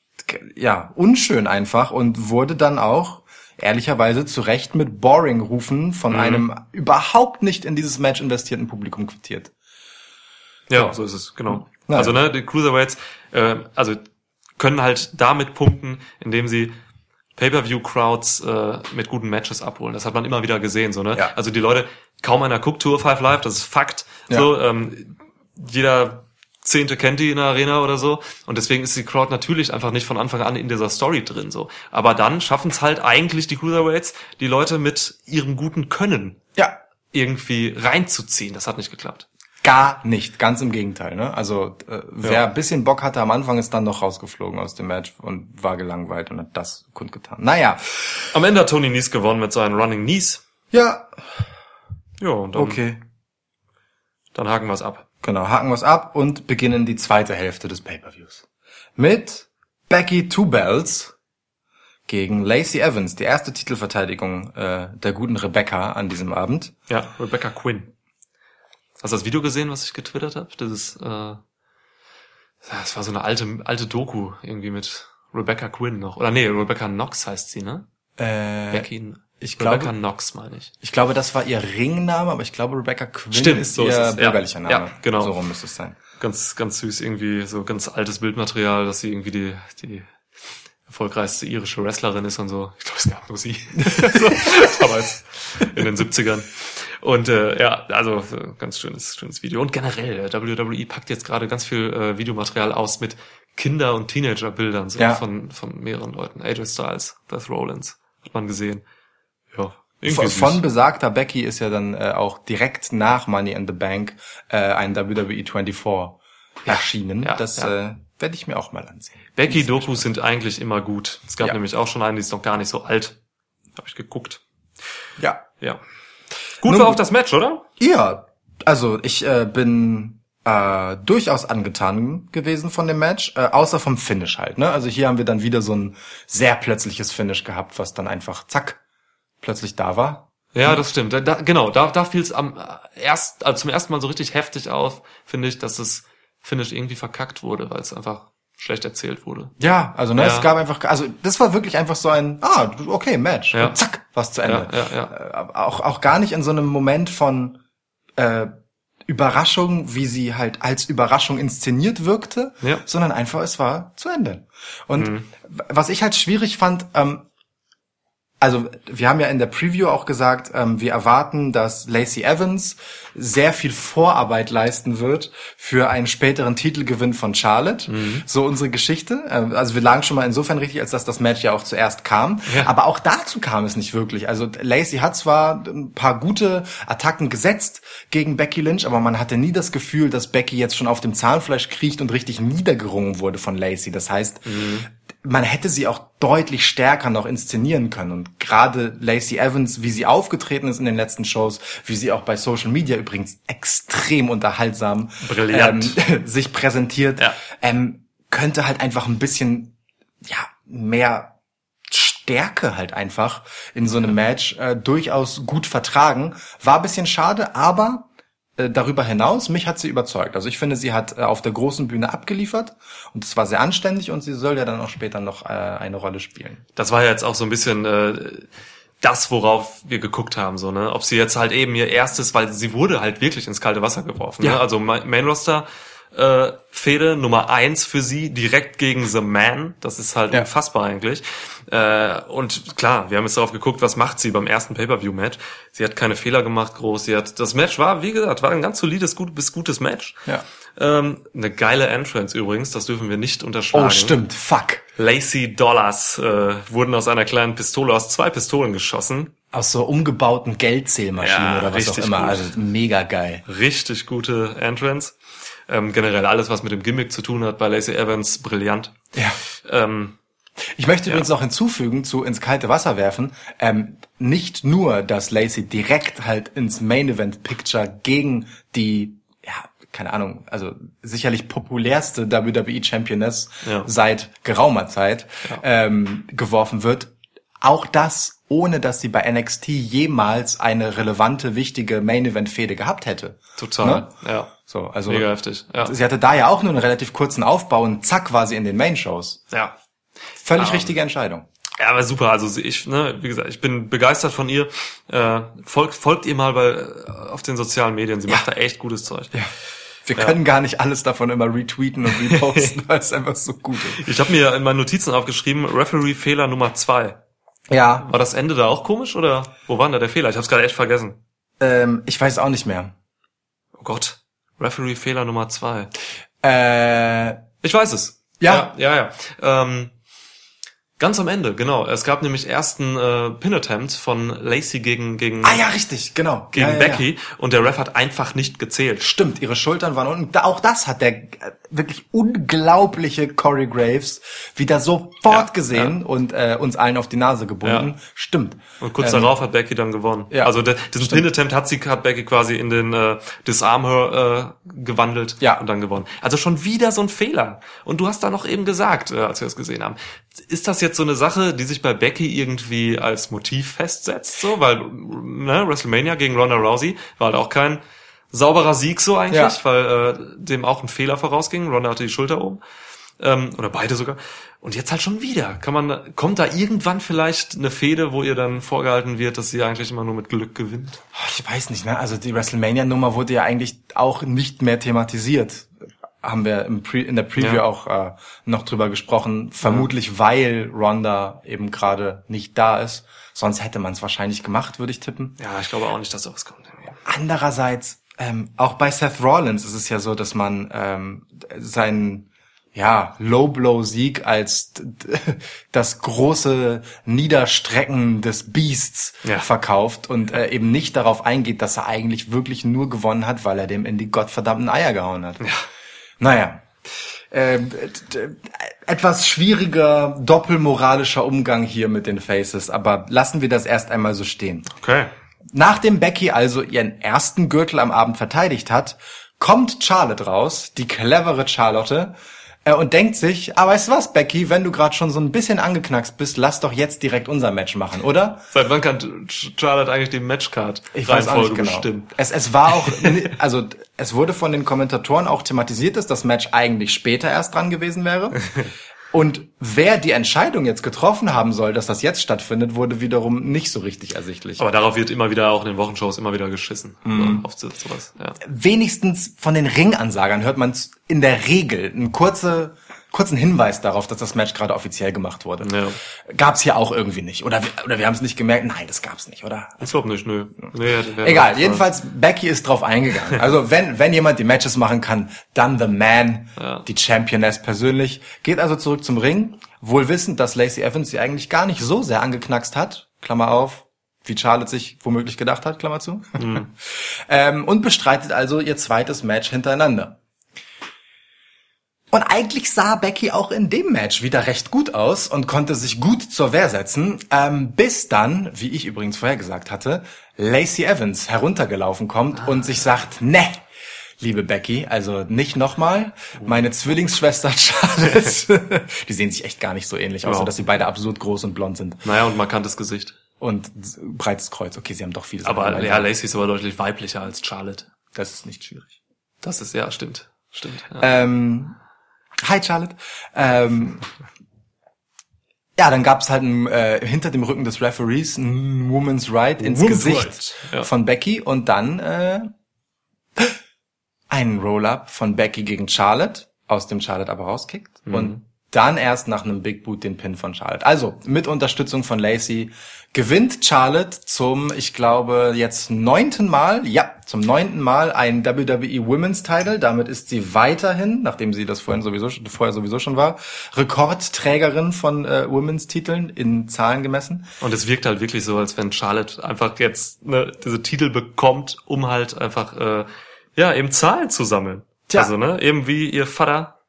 ja, unschön einfach und wurde dann auch ehrlicherweise zu Recht mit Boring-Rufen von Mhm. einem überhaupt nicht in dieses Match investierten Publikum quittiert. Ja, so ist es, genau. Naja. Also ne, die Cruiserweights, äh, also können halt damit punkten, indem sie Pay-per-View-Crowds äh, mit guten Matches abholen. Das hat man immer wieder gesehen, so ne. Ja. Also die Leute, kaum einer guckt Tour 5 Live, das ist Fakt. Ja. So, ähm, jeder Zehnte kennt die in der Arena oder so. Und deswegen ist die Crowd natürlich einfach nicht von Anfang an in dieser Story drin. so. Aber dann schaffen es halt eigentlich die Cruiserweights, die Leute mit ihrem guten Können Ja, irgendwie reinzuziehen. Das hat nicht geklappt. Gar nicht, ganz im Gegenteil. Ne? Also äh, wer Ja. ein bisschen Bock hatte am Anfang, ist dann noch rausgeflogen aus dem Match und war gelangweilt und hat das kundgetan. Naja, Am Ende hat Tony Nies gewonnen mit seinen Running Knees. ja, Ja, und dann, okay. dann haken wir es ab. Genau, haken wir's ab und beginnen die zweite Hälfte des Pay-Per-Views. Mit Becky Two Bells gegen Lacey Evans, die erste Titelverteidigung äh, der guten Rebecca an diesem Abend. Ja, Rebecca Quinn. Hast du das Video gesehen, was ich getwittert habe? Das ist, äh, das war so eine alte, alte Doku irgendwie mit Rebecca Quinn noch. Oder nee, Rebecca Knox heißt sie, ne? Äh, Becky, ich Rebecca glaube- Knox meine ich. ich glaube, das war ihr Ringname, aber ich glaube, Rebecca Quinn Stimmt, ist so ihr ist es, ja. bürgerlicher Name. Ja, genau. So rum müsste es sein. Ganz, ganz süß irgendwie, so ganz altes Bildmaterial, dass sie irgendwie die, die erfolgreichste irische Wrestlerin ist und so. Ich glaube, es gab nur sie. so, damals in den 70ern. Und äh, ja, also ganz schönes, schönes Video. Und generell, äh, WWE packt jetzt gerade ganz viel äh, Videomaterial aus mit Kinder- und Teenager-Bildern so Ja. von, von mehreren Leuten. AJ Styles, Beth Rollins, hat man gesehen. Ja, Von, von besagter Becky ist ja dann äh, auch direkt nach Money in the Bank äh, ein WWE 24 erschienen. ja, das ja. Äh, werde ich mir auch mal ansehen. Becky-Dokus sind eigentlich immer gut. Es gab Ja. nämlich auch schon eine, die ist noch gar nicht so alt. Habe ich geguckt. Ja. Ja. Gut Nun war auch das Match, oder? Ja, also ich äh, bin äh, durchaus angetan gewesen von dem Match, äh, außer vom Finish halt. Ne? Also hier haben wir dann wieder so ein sehr plötzliches Finish gehabt, was dann einfach zack plötzlich da war. Ja, das stimmt. Da, da, genau, da, da fiel es am äh, erst, also zum ersten Mal so richtig heftig auf, finde ich, dass das Finish irgendwie verkackt wurde, weil es einfach schlecht erzählt wurde. Ja, also ne, Ja. es gab einfach, also das war wirklich einfach so ein, ah, okay, Match, Ja. und zack, was zu Ende. Ja, ja, ja. Äh, auch auch gar nicht in so einem Moment von äh, Überraschung, wie sie halt als Überraschung inszeniert wirkte, Ja. sondern einfach es war zu Ende. Und w- was ich halt schwierig fand, ähm, also wir haben ja in der Preview auch gesagt, ähm, wir erwarten, dass Lacey Evans sehr viel Vorarbeit leisten wird für einen späteren Titelgewinn von Charlotte. So unsere Geschichte. Ähm, also wir lagen schon mal insofern richtig, als dass das Match ja auch zuerst kam. Ja. Aber auch dazu kam es nicht wirklich. Also Lacey hat zwar ein paar gute Attacken gesetzt gegen Becky Lynch, aber man hatte nie das Gefühl, dass Becky jetzt schon auf dem Zahnfleisch kriecht und richtig niedergerungen wurde von Lacey. Das heißt, man hätte sie auch deutlich stärker noch inszenieren können. Und gerade Lacey Evans, wie sie aufgetreten ist in den letzten Shows, wie sie auch bei Social Media übrigens extrem unterhaltsam. Ähm, sich präsentiert, Ja. ähm, könnte halt einfach ein bisschen ja mehr Stärke halt einfach in so einem Match äh, durchaus gut vertragen. War ein bisschen schade, aber darüber hinaus, mich hat sie überzeugt. Also ich finde, sie hat äh, auf der großen Bühne abgeliefert und es war sehr anständig und sie soll ja dann auch später noch äh, eine Rolle spielen. Das war ja jetzt auch so ein bisschen äh, das, worauf wir geguckt haben, so, ne? Ob sie jetzt halt eben ihr erstes, weil sie wurde halt wirklich ins kalte Wasser geworfen. Ja. Ne? Also Ma- Main Roster äh, Fehde Nummer eins für sie direkt gegen The Man. Das ist halt Ja. unfassbar eigentlich. Äh, und klar, wir haben jetzt darauf geguckt, was macht sie beim ersten Pay-per-View-Match. Sie hat keine Fehler gemacht, groß. Sie hat das Match war, wie gesagt, war ein ganz solides, gut bis gutes Match. Ja. Ähm, eine geile Entrance übrigens, das dürfen wir nicht unterschlagen. Oh, stimmt, fuck. Lacey Dollars äh, wurden aus einer kleinen Pistole, aus zwei Pistolen geschossen. Aus so umgebauten Geldzählmaschinen Ja, oder was auch immer. gut. Also mega geil. Richtig gute Entrance. Ähm, generell alles, was mit dem Gimmick zu tun hat bei Lacey Evans, brillant. Ja. Ähm, Ich möchte übrigens noch hinzufügen zu ins kalte Wasser werfen, ähm, nicht nur, dass Lacey direkt halt ins Main Event Picture gegen die, ja, keine Ahnung, also sicherlich populärste WWE Championess Ja. seit geraumer Zeit ähm, geworfen wird. Auch das, ohne dass sie bei NXT jemals eine relevante, wichtige Main Event Fehde gehabt hätte. total. Ne? Ja. So, also Mega heftig. Ja. sie hatte da ja auch nur einen relativ kurzen Aufbau und zack war sie in den Main Shows. ja. Völlig Ähm, richtige Entscheidung. Ja, aber super. Also ich, ne, wie gesagt, ich bin begeistert von ihr. Äh, folgt, folgt ihr mal bei äh, auf den sozialen Medien. Sie macht da echt gutes Zeug. Wir können gar nicht alles davon immer retweeten und reposten, weil es einfach so gut ist. Ich habe mir in meinen Notizen aufgeschrieben, Referee-Fehler Nummer zwei. Ja, War das Ende da auch komisch oder wo war denn da der Fehler? Ich habe es gerade echt vergessen. ähm, ich weiß auch nicht mehr. Oh Gott. Referee-Fehler Nummer zwei. Äh, Ich weiß es. Ja. Ja, ja. ja. Ähm, ganz am Ende, genau. Es gab nämlich ersten äh, Pin-Attempt von Lacey gegen, gegen, ah ja, richtig, genau. gegen ja, ja, Becky Ja. und der Ref hat einfach nicht gezählt. Stimmt, ihre Schultern waren unten. Da, auch das hat der äh, wirklich unglaubliche Corey Graves wieder sofort Ja, gesehen und äh, uns allen auf die Nase gebunden. Stimmt. Und kurz Ähm, darauf hat Becky dann gewonnen. ja, also der, diesen Pin-Attempt hat sie hat Becky quasi in den äh, Disarm Her äh, gewandelt Ja. und dann gewonnen. Also schon wieder so ein Fehler. Und du hast da noch eben gesagt, äh, als wir es gesehen haben, ist das jetzt so eine Sache, die sich bei Becky irgendwie als Motiv festsetzt? So, weil ne, WrestleMania gegen Ronda Rousey war halt auch kein sauberer Sieg so eigentlich, Ja. weil äh, dem auch ein Fehler vorausging. Ronda hatte die Schulter oben. Ähm, oder beide sogar. Und jetzt halt schon wieder. Kann man, kommt da irgendwann vielleicht eine Fehde, wo ihr dann vorgehalten wird, dass sie eigentlich immer nur mit Glück gewinnt? Ich weiß nicht, ne? Also die WrestleMania-Nummer wurde ja eigentlich auch nicht mehr thematisiert. Haben wir im Pre in der Preview Ja. auch äh, noch drüber gesprochen. Vermutlich, weil Ronda eben gerade nicht da ist. Sonst hätte man es wahrscheinlich gemacht, würde ich tippen. Ja, ich glaube auch nicht, dass sowas kommt. Andererseits, ähm, auch bei Seth Rollins ist es ja so, dass man ähm, seinen ja, Low-Blow-Sieg als das große Niederstrecken des Beasts Ja. verkauft und äh, eben nicht darauf eingeht, dass er eigentlich wirklich nur gewonnen hat, weil er dem in die gottverdammten Eier gehauen hat. Ja. Naja. Ähm, etwas schwieriger, doppelmoralischer Umgang hier mit den Faces, aber lassen wir das erst einmal so stehen. Okay. Nachdem Becky also ihren ersten Gürtel am Abend verteidigt hat, kommt Charlotte raus, die clevere Charlotte, äh, und denkt sich, ah, weißt du was, Becky, wenn du gerade schon so ein bisschen angeknackst bist, lass doch jetzt direkt unser Match machen, oder? Seit wann kann Charlotte eigentlich die Matchcard Ich weiß auch nicht genau. bestimmen? Es, es war auch, also es wurde von den Kommentatoren auch thematisiert, dass das Match eigentlich später erst dran gewesen wäre. Und wer die Entscheidung jetzt getroffen haben soll, dass das jetzt stattfindet, wurde wiederum nicht so richtig ersichtlich. Aber darauf wird immer wieder auch in den Wochenshows immer wieder geschissen. Mhm. Auf so- sowas, ja. wenigstens von den Ringansagern hört man in der Regel einen kurze, kurzen Hinweis darauf, dass das Match gerade offiziell gemacht wurde. Ja. Gab's hier auch irgendwie nicht. Oder wir, oder wir haben es nicht gemerkt. Nein, das gab's nicht, oder? Ich glaube nicht, nö. Nee, Egal, jedenfalls, Becky ist drauf eingegangen. Also wenn, wenn jemand die Matches machen kann, dann The Man, Ja. die Championess persönlich. Geht also zurück zum Ring, wohl wissend, dass Lacey Evans sie eigentlich gar nicht so sehr angeknackst hat. Klammer auf, wie Charlotte sich womöglich gedacht hat, Klammer zu. ähm, und bestreitet also ihr zweites Match hintereinander. Und eigentlich sah Becky auch in dem Match wieder recht gut aus und konnte sich gut zur Wehr setzen, ähm, bis dann, wie ich übrigens vorher gesagt hatte, Lacey Evans heruntergelaufen kommt und sich sagt, ne, liebe Becky, also nicht nochmal, meine Zwillingsschwester Charlotte, die sehen sich echt gar nicht so ähnlich, außer Ja. dass sie beide absurd groß und blond sind Naja, und markantes Gesicht. und breites Kreuz. Okay, sie haben doch vieles. Aber ja, Lacey ist aber deutlich weiblicher als Charlotte. das ist nicht schwierig. Das ist, ja, stimmt. Stimmt. Ja. Ähm, hi Charlotte. Ähm, ja, dann gab's halt ein, äh, hinter dem Rücken des Referees ein Woman's Right ins Woman's Gesicht Right, ja. von Becky und dann äh, einen Roll-up von Becky gegen Charlotte, aus dem Charlotte aber rauskickt Mhm. und dann erst nach einem Big Boot den Pin von Charlotte. Also mit Unterstützung von Lacey gewinnt Charlotte zum, ich glaube, jetzt neunten Mal, ja, zum neunten Mal ein WWE Women's Title. Damit ist sie weiterhin, nachdem sie das vorhin sowieso, vorher sowieso schon war, Rekordträgerin von äh, Women's Titeln in Zahlen gemessen. Und es wirkt halt wirklich so, als wenn Charlotte einfach jetzt ne, diese Titel bekommt, um halt einfach äh, ja eben Zahlen zu sammeln. Tja. Also ne, eben wie ihr Vater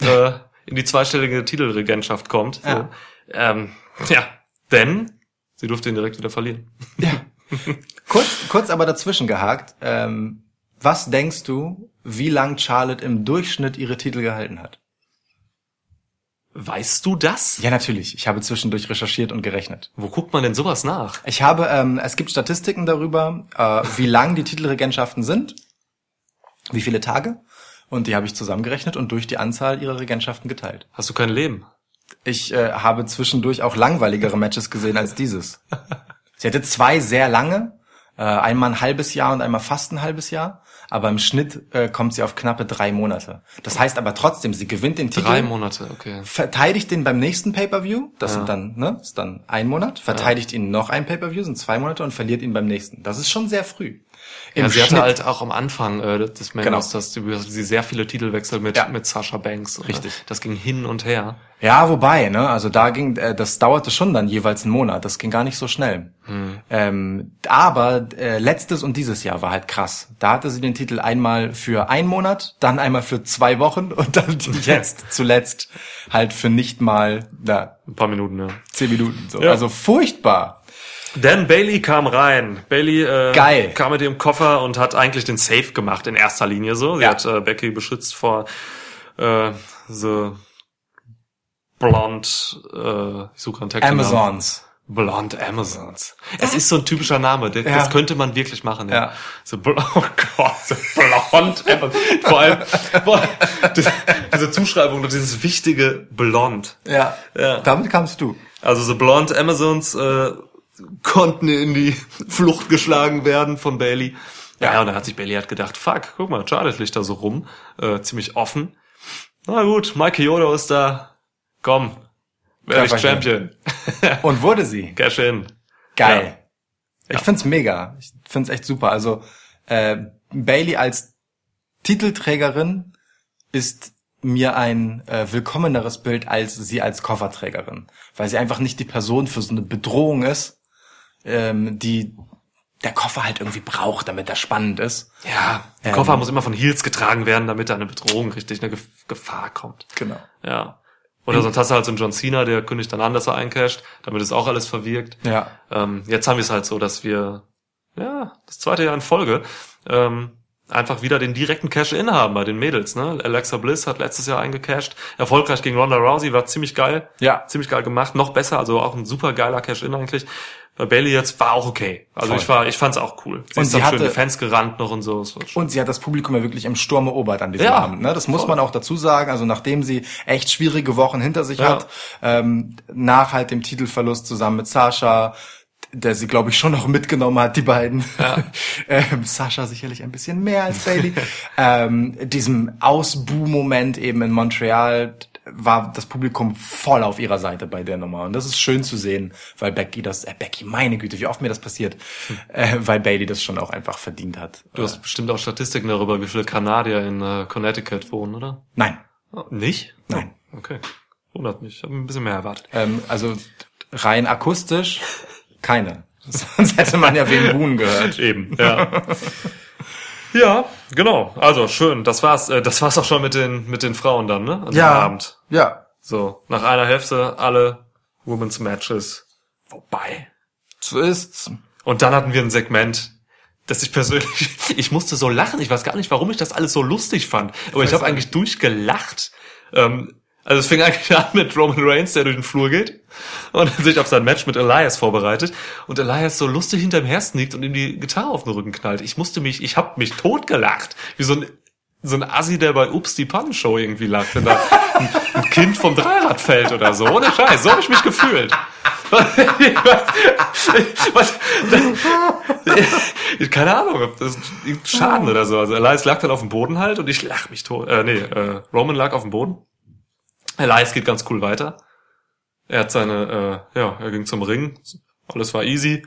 äh, in die zweistellige Titelregentschaft kommt. So. Ja. Ähm, ja, denn sie durfte ihn direkt wieder verlieren. Kurz, kurz aber dazwischen gehakt. Ähm, was denkst du, wie lang Charlotte im Durchschnitt ihre Titel gehalten hat? Weißt du das? Ja, natürlich. Ich habe zwischendurch recherchiert und gerechnet. Wo guckt man denn sowas nach? Ich habe, ähm, es gibt Statistiken darüber, äh, wie lang die Titelregentschaften sind, wie viele Tage, und die habe ich zusammengerechnet und durch die Anzahl ihrer Regentschaften geteilt. Hast du kein Leben? Ich äh, habe zwischendurch auch langweiligere Matches gesehen als dieses. Sie hatte zwei sehr lange, äh, einmal ein halbes Jahr und einmal fast ein halbes Jahr, aber im Schnitt äh, kommt sie auf knappe drei Monate. Das heißt aber trotzdem, sie gewinnt den Titel. Drei Monate, okay. verteidigt den beim nächsten Pay-per-View, das Ja. sind dann, ne, ist dann ein Monat, verteidigt ihn noch ein Pay-per-View, sind zwei Monate und verliert ihn beim nächsten. Das ist schon sehr früh. Ja, sie hatte Schnitt. halt auch am Anfang äh, des Genau. Main dass sie, sehr viele Titelwechsel mit Ja. mit Sasha Banks. und, Richtig. äh, Das ging hin und her. Ja, wobei, ne, also da ging, äh, das dauerte schon dann jeweils einen Monat, das ging gar nicht so schnell. Ähm, aber äh, letztes und dieses Jahr war halt krass. Da hatte sie den Titel einmal für einen Monat, dann einmal für zwei Wochen und dann jetzt zuletzt halt für nicht mal na, Ein paar Minuten, ja. zehn Minuten. So. Ja. Also furchtbar. Dan Bailey kam rein. Bailey äh, Geil. kam mit dem Koffer und hat eigentlich den Safe gemacht in erster Linie so. Sie Ja. hat äh, Becky beschützt vor äh, so blond, äh, ich suche einen Text. Amazons. Blond Amazons. Es ist so ein typischer Name. Das, Ja. könnte man wirklich machen. Ja. Ja. So oh Gott, so blond Amazons. Vor allem boah, das, diese Zuschreibung, dieses wichtige Blond. Ja. Ja. Damit kamst du. Also so Blonde Amazons äh, konnten in die Flucht geschlagen werden von Bailey. Ja, Ja. und dann hat sich Bailey halt gedacht, fuck, guck mal, Charlotte liegt da so rum, äh, ziemlich offen. Na gut, Mike Yoda ist da. Komm, werde ich. Champion. Und wurde sie. Cash in. Geil. Ich find's mega. Ich find's echt super. Also äh, Bailey als Titelträgerin ist mir ein äh, willkommeneres Bild als sie als Kofferträgerin, weil sie einfach nicht die Person für so eine Bedrohung ist, ähm, die der Koffer halt irgendwie braucht, damit er spannend ist. Ja, der Ähm. Koffer muss immer von Heels getragen werden, damit da eine Bedrohung richtig, eine Gef Gefahr kommt. Genau. Ja. Oder sonst hast du halt so einen John Cena, der kündigt dann an, dass er eincasht, damit ist auch alles verwirkt. Ja. Ähm, jetzt haben wir es halt so, dass wir, ja, das zweite Jahr in Folge, ähm, einfach wieder den direkten Cash-In haben bei den Mädels. Ne? Alexa Bliss hat letztes Jahr eingecashed, erfolgreich gegen Ronda Rousey, war ziemlich geil. Ja. Ziemlich geil gemacht, noch besser, also auch ein super geiler Cash-In eigentlich. Bei Bailey jetzt war auch okay. Also Voll. ich war, ich fand's auch cool. Sie Und ist sie schön hatte- die Fans gerannt noch und so. Und sie hat das Publikum ja wirklich im Sturm erobert an diesem Ja, Abend. Ne? Das muss man auch dazu sagen. Also nachdem sie echt schwierige Wochen hinter sich Ja. hat, ähm, nach halt dem Titelverlust zusammen mit Sascha, der sie, glaube ich, schon noch mitgenommen hat, die beiden. ähm, Sascha sicherlich ein bisschen mehr als Bailey. ähm, diesem Ausbuh-Moment eben in Montreal war das Publikum voll auf ihrer Seite bei der Nummer. Und das ist schön zu sehen, weil Becky das, äh, Becky, meine Güte, wie oft mir das passiert, äh, weil Bailey das schon auch einfach verdient hat. Du hast bestimmt auch Statistiken darüber, wie viele Kanadier in äh, Connecticut wohnen, oder? Nein. Oh, nicht? Nein. Oh, okay. Wundert mich. Ich habe ein bisschen mehr erwartet. Ähm, also rein akustisch keine. Sonst hätte man ja wegen Buhn gehört. Eben, ja. ja, genau. Also schön. Das war's. Äh, das war's auch schon mit den mit den Frauen dann, ne? An dem Abend. Ja. So nach einer Hälfte alle Women's Matches vorbei. So ist's. Und dann hatten wir ein Segment, das ich persönlich, ich musste so lachen. Ich weiß gar nicht, warum ich das alles so lustig fand. Aber ich habe eigentlich durchgelacht. Ähm, also es fing eigentlich an mit Roman Reigns, der durch den Flur geht und sich auf sein Match mit Elias vorbereitet und Elias so lustig hinterm her sneakt und ihm die Gitarre auf den Rücken knallt. Ich musste mich, ich habe mich totgelacht, wie so ein so ein Assi, der bei Ups die Pannenshow irgendwie lag, wenn da ein, ein Kind vom Dreirad fällt oder so. Ohne Scheiß, so habe ich mich gefühlt. Keine Ahnung, ob das Schaden oder so. Also Elias lag dann auf dem Boden halt und ich lach mich tot. Äh, nee, äh, Roman lag auf dem Boden. Elias geht ganz cool weiter. Er hat seine, äh, ja, er ging zum Ring. Alles war easy.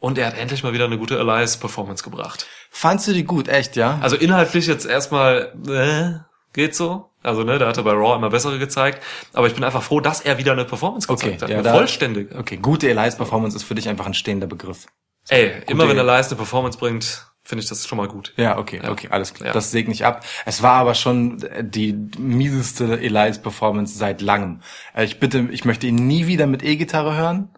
Und er hat endlich mal wieder eine gute Elias-Performance gebracht. Fandst du die gut, echt, ja? Also inhaltlich jetzt erstmal, äh, geht so. Also, ne, der hatte bei Raw immer bessere gezeigt. Aber ich bin einfach froh, dass er wieder eine Performance Okay, gezeigt hat. ja, eine da- vollständige. Okay, gute Elias-Performance ist für dich einfach ein stehender Begriff. Ey, immer Idee. wenn Elias eine Performance bringt, finde ich das schon mal gut. Ja, okay, okay, alles klar. Ja. Das segne ich ab. Es war aber schon die mieseste Elias-Performance seit langem. Äh, Ich bitte, ich möchte ihn nie wieder mit E-Gitarre hören.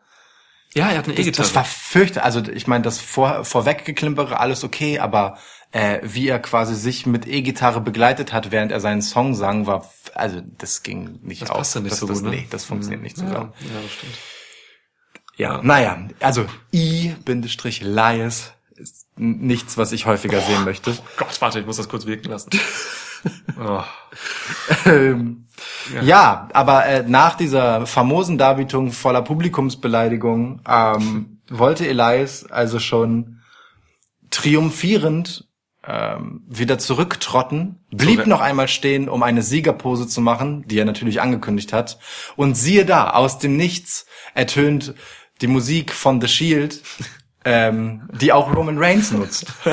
Ja, er hat eine Das, E-Gitarre. das war fürchte, also ich meine, das vor, vorweggeklimpere, alles okay, aber äh, wie er quasi sich mit E-Gitarre begleitet hat, während er seinen Song sang, war, also das ging nicht das auf. passte nicht das, so das, gut, ne? Nee, das funktioniert nicht ja, zusammen. ja, das stimmt. Ja, naja, also I-Lias ist nichts, was ich häufiger sehen möchte. Gott, warte, ich muss das kurz wirken lassen. oh. Ähm, ja. aber äh, nach dieser famosen Darbietung voller Publikumsbeleidigung ähm, wollte Elias also schon triumphierend ähm, wieder zurücktrotten, blieb So, noch einmal stehen, um eine Siegerpose zu machen, die er natürlich angekündigt hat. Und siehe da, aus dem Nichts ertönt die Musik von The Shield, ähm, die auch Roman Reigns nutzt.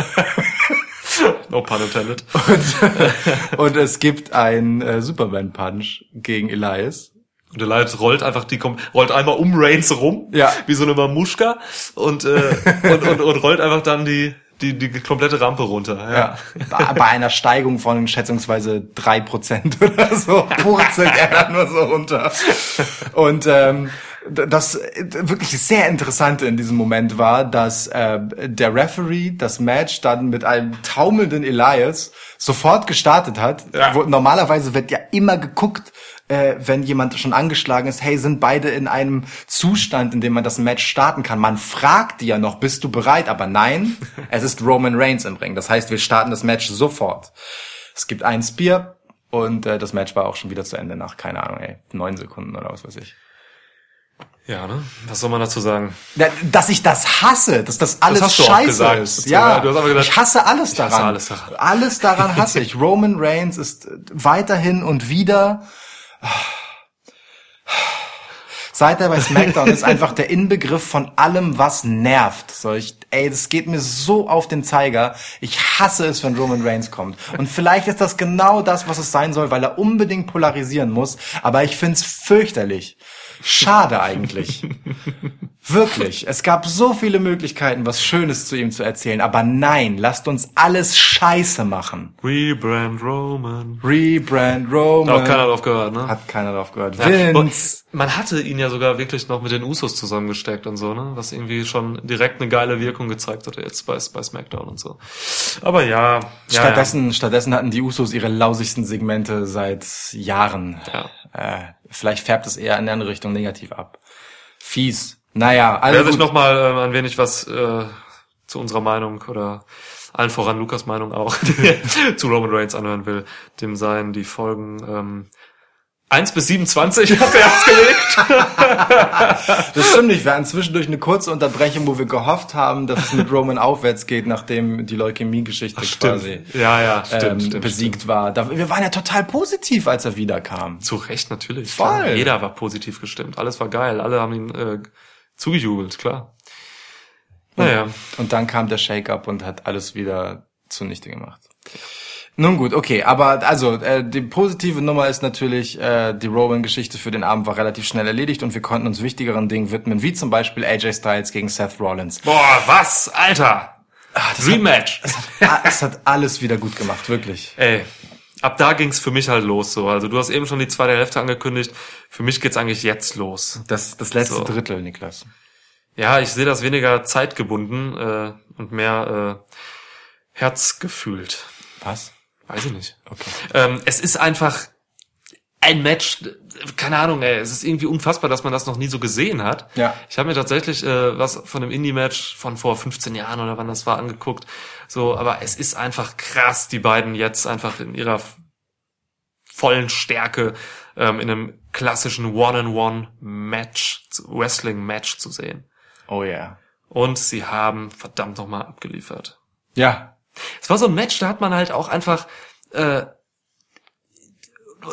No pun intended. Und, und es gibt ein äh, Superman Punch gegen Elias. Und Elias rollt einfach die, rollt einmal um Reigns rum, Ja. wie so eine Mamuschka und, äh, und, und, und rollt einfach dann die, die, die komplette Rampe runter. Ja. Ja. Bei einer Steigung von schätzungsweise drei Prozent oder so purzelt er dann nur so runter. Und ähm, das äh, wirklich sehr Interessante in diesem Moment war, dass äh, der Referee das Match dann mit einem taumelnden Elias sofort gestartet hat. Ja. Wo, normalerweise wird ja immer geguckt, äh, wenn jemand schon angeschlagen ist, hey, sind beide in einem Zustand, in dem man das Match starten kann. Man fragt ja noch, bist du bereit? Aber nein, es ist Roman Reigns im Ring. Das heißt, wir starten das Match sofort. Es gibt einen Spear und äh, das Match war auch schon wieder zu Ende nach, keine Ahnung, ey, neun Sekunden oder was weiß ich. Ja, ne? Was soll man dazu sagen? Ja, Dass ich das hasse, dass das alles auch scheiße gesagt. ist. Ja, du hast aber gesagt, ich hasse alles ich hasse daran. alles daran. Alles daran hasse ich. Roman Reigns ist weiterhin und wieder Seit er bei SmackDown ist einfach der Inbegriff von allem, was nervt. So, ich, ey, das geht mir so auf den Zeiger. Ich hasse es, wenn Roman Reigns kommt. Und vielleicht ist das genau das, was es sein soll, weil er unbedingt polarisieren muss. Aber ich find's fürchterlich. Schade eigentlich. Wirklich. Es gab so viele Möglichkeiten, was Schönes zu ihm zu erzählen. Aber nein, lasst uns alles scheiße machen. Rebrand Roman. Rebrand Roman. hat keiner drauf gehört, ne? Hat keiner drauf gehört. Ja, Vince. Man hatte ihn ja sogar wirklich noch mit den Usos zusammengesteckt und so, ne? Was irgendwie schon direkt eine geile Wirkung gezeigt hatte jetzt bei, bei SmackDown und so. Aber ja. ja Stattdessen, stattdessen hatten die Usos ihre lausigsten Segmente seit Jahren. Ja. Äh, vielleicht färbt es eher in eine andere Richtung negativ ab. Fies. Naja, also Wer sich gut. noch mal äh, ein wenig was äh, zu unserer Meinung oder allen voran Lukas Meinung auch zu Roman Reigns anhören will, dem seien die Folgen ähm, 1 bis 27 hat er erst gelegt. Das stimmt nicht. Wir hatten zwischendurch eine kurze Unterbrechung, wo wir gehofft haben, dass es mit Roman aufwärts geht, nachdem die Leukämie-Geschichte quasi Ja, ja, stimmt, ähm, stimmt, besiegt war. Da, wir waren ja total positiv, als er wiederkam. Zu Recht natürlich. Voll. Klar. Jeder war positiv gestimmt. Alles war geil. Alle haben ihn äh, zugejubelt, klar. Naja. Und dann kam der Shake-up und hat alles wieder zunichte gemacht. Nun gut, okay, aber also äh, die positive Nummer ist natürlich, äh, die Roman-Geschichte für den Abend war relativ schnell erledigt und wir konnten uns wichtigeren Dingen widmen, wie zum Beispiel AJ Styles gegen Seth Rollins. Boah, was? Alter! Rematch! Ah, es hat alles wieder gut gemacht, wirklich. Ey, ab da ging's für mich halt los so. Also du hast eben schon die zweite Hälfte angekündigt. Für mich geht's eigentlich jetzt los. Das, das letzte So. Drittel, Niklas. Ja, ich sehe das weniger zeitgebunden äh, und mehr äh, herzgefühlt. Was? Weiß ich nicht. Okay. Ähm, es ist einfach ein Match, keine Ahnung, ey, es ist irgendwie unfassbar, dass man das noch nie so gesehen hat. Ja. Ich habe mir tatsächlich äh, was von dem Indie-Match von vor 15 Jahren oder wann das war angeguckt. So, aber es ist einfach krass, die beiden jetzt einfach in ihrer vollen Stärke ähm, in einem klassischen One-on-One-Match, Wrestling-Match zu sehen. Oh yeah. Und sie haben verdammt nochmal abgeliefert. Ja. Es war so ein Match, da hat man halt auch einfach äh,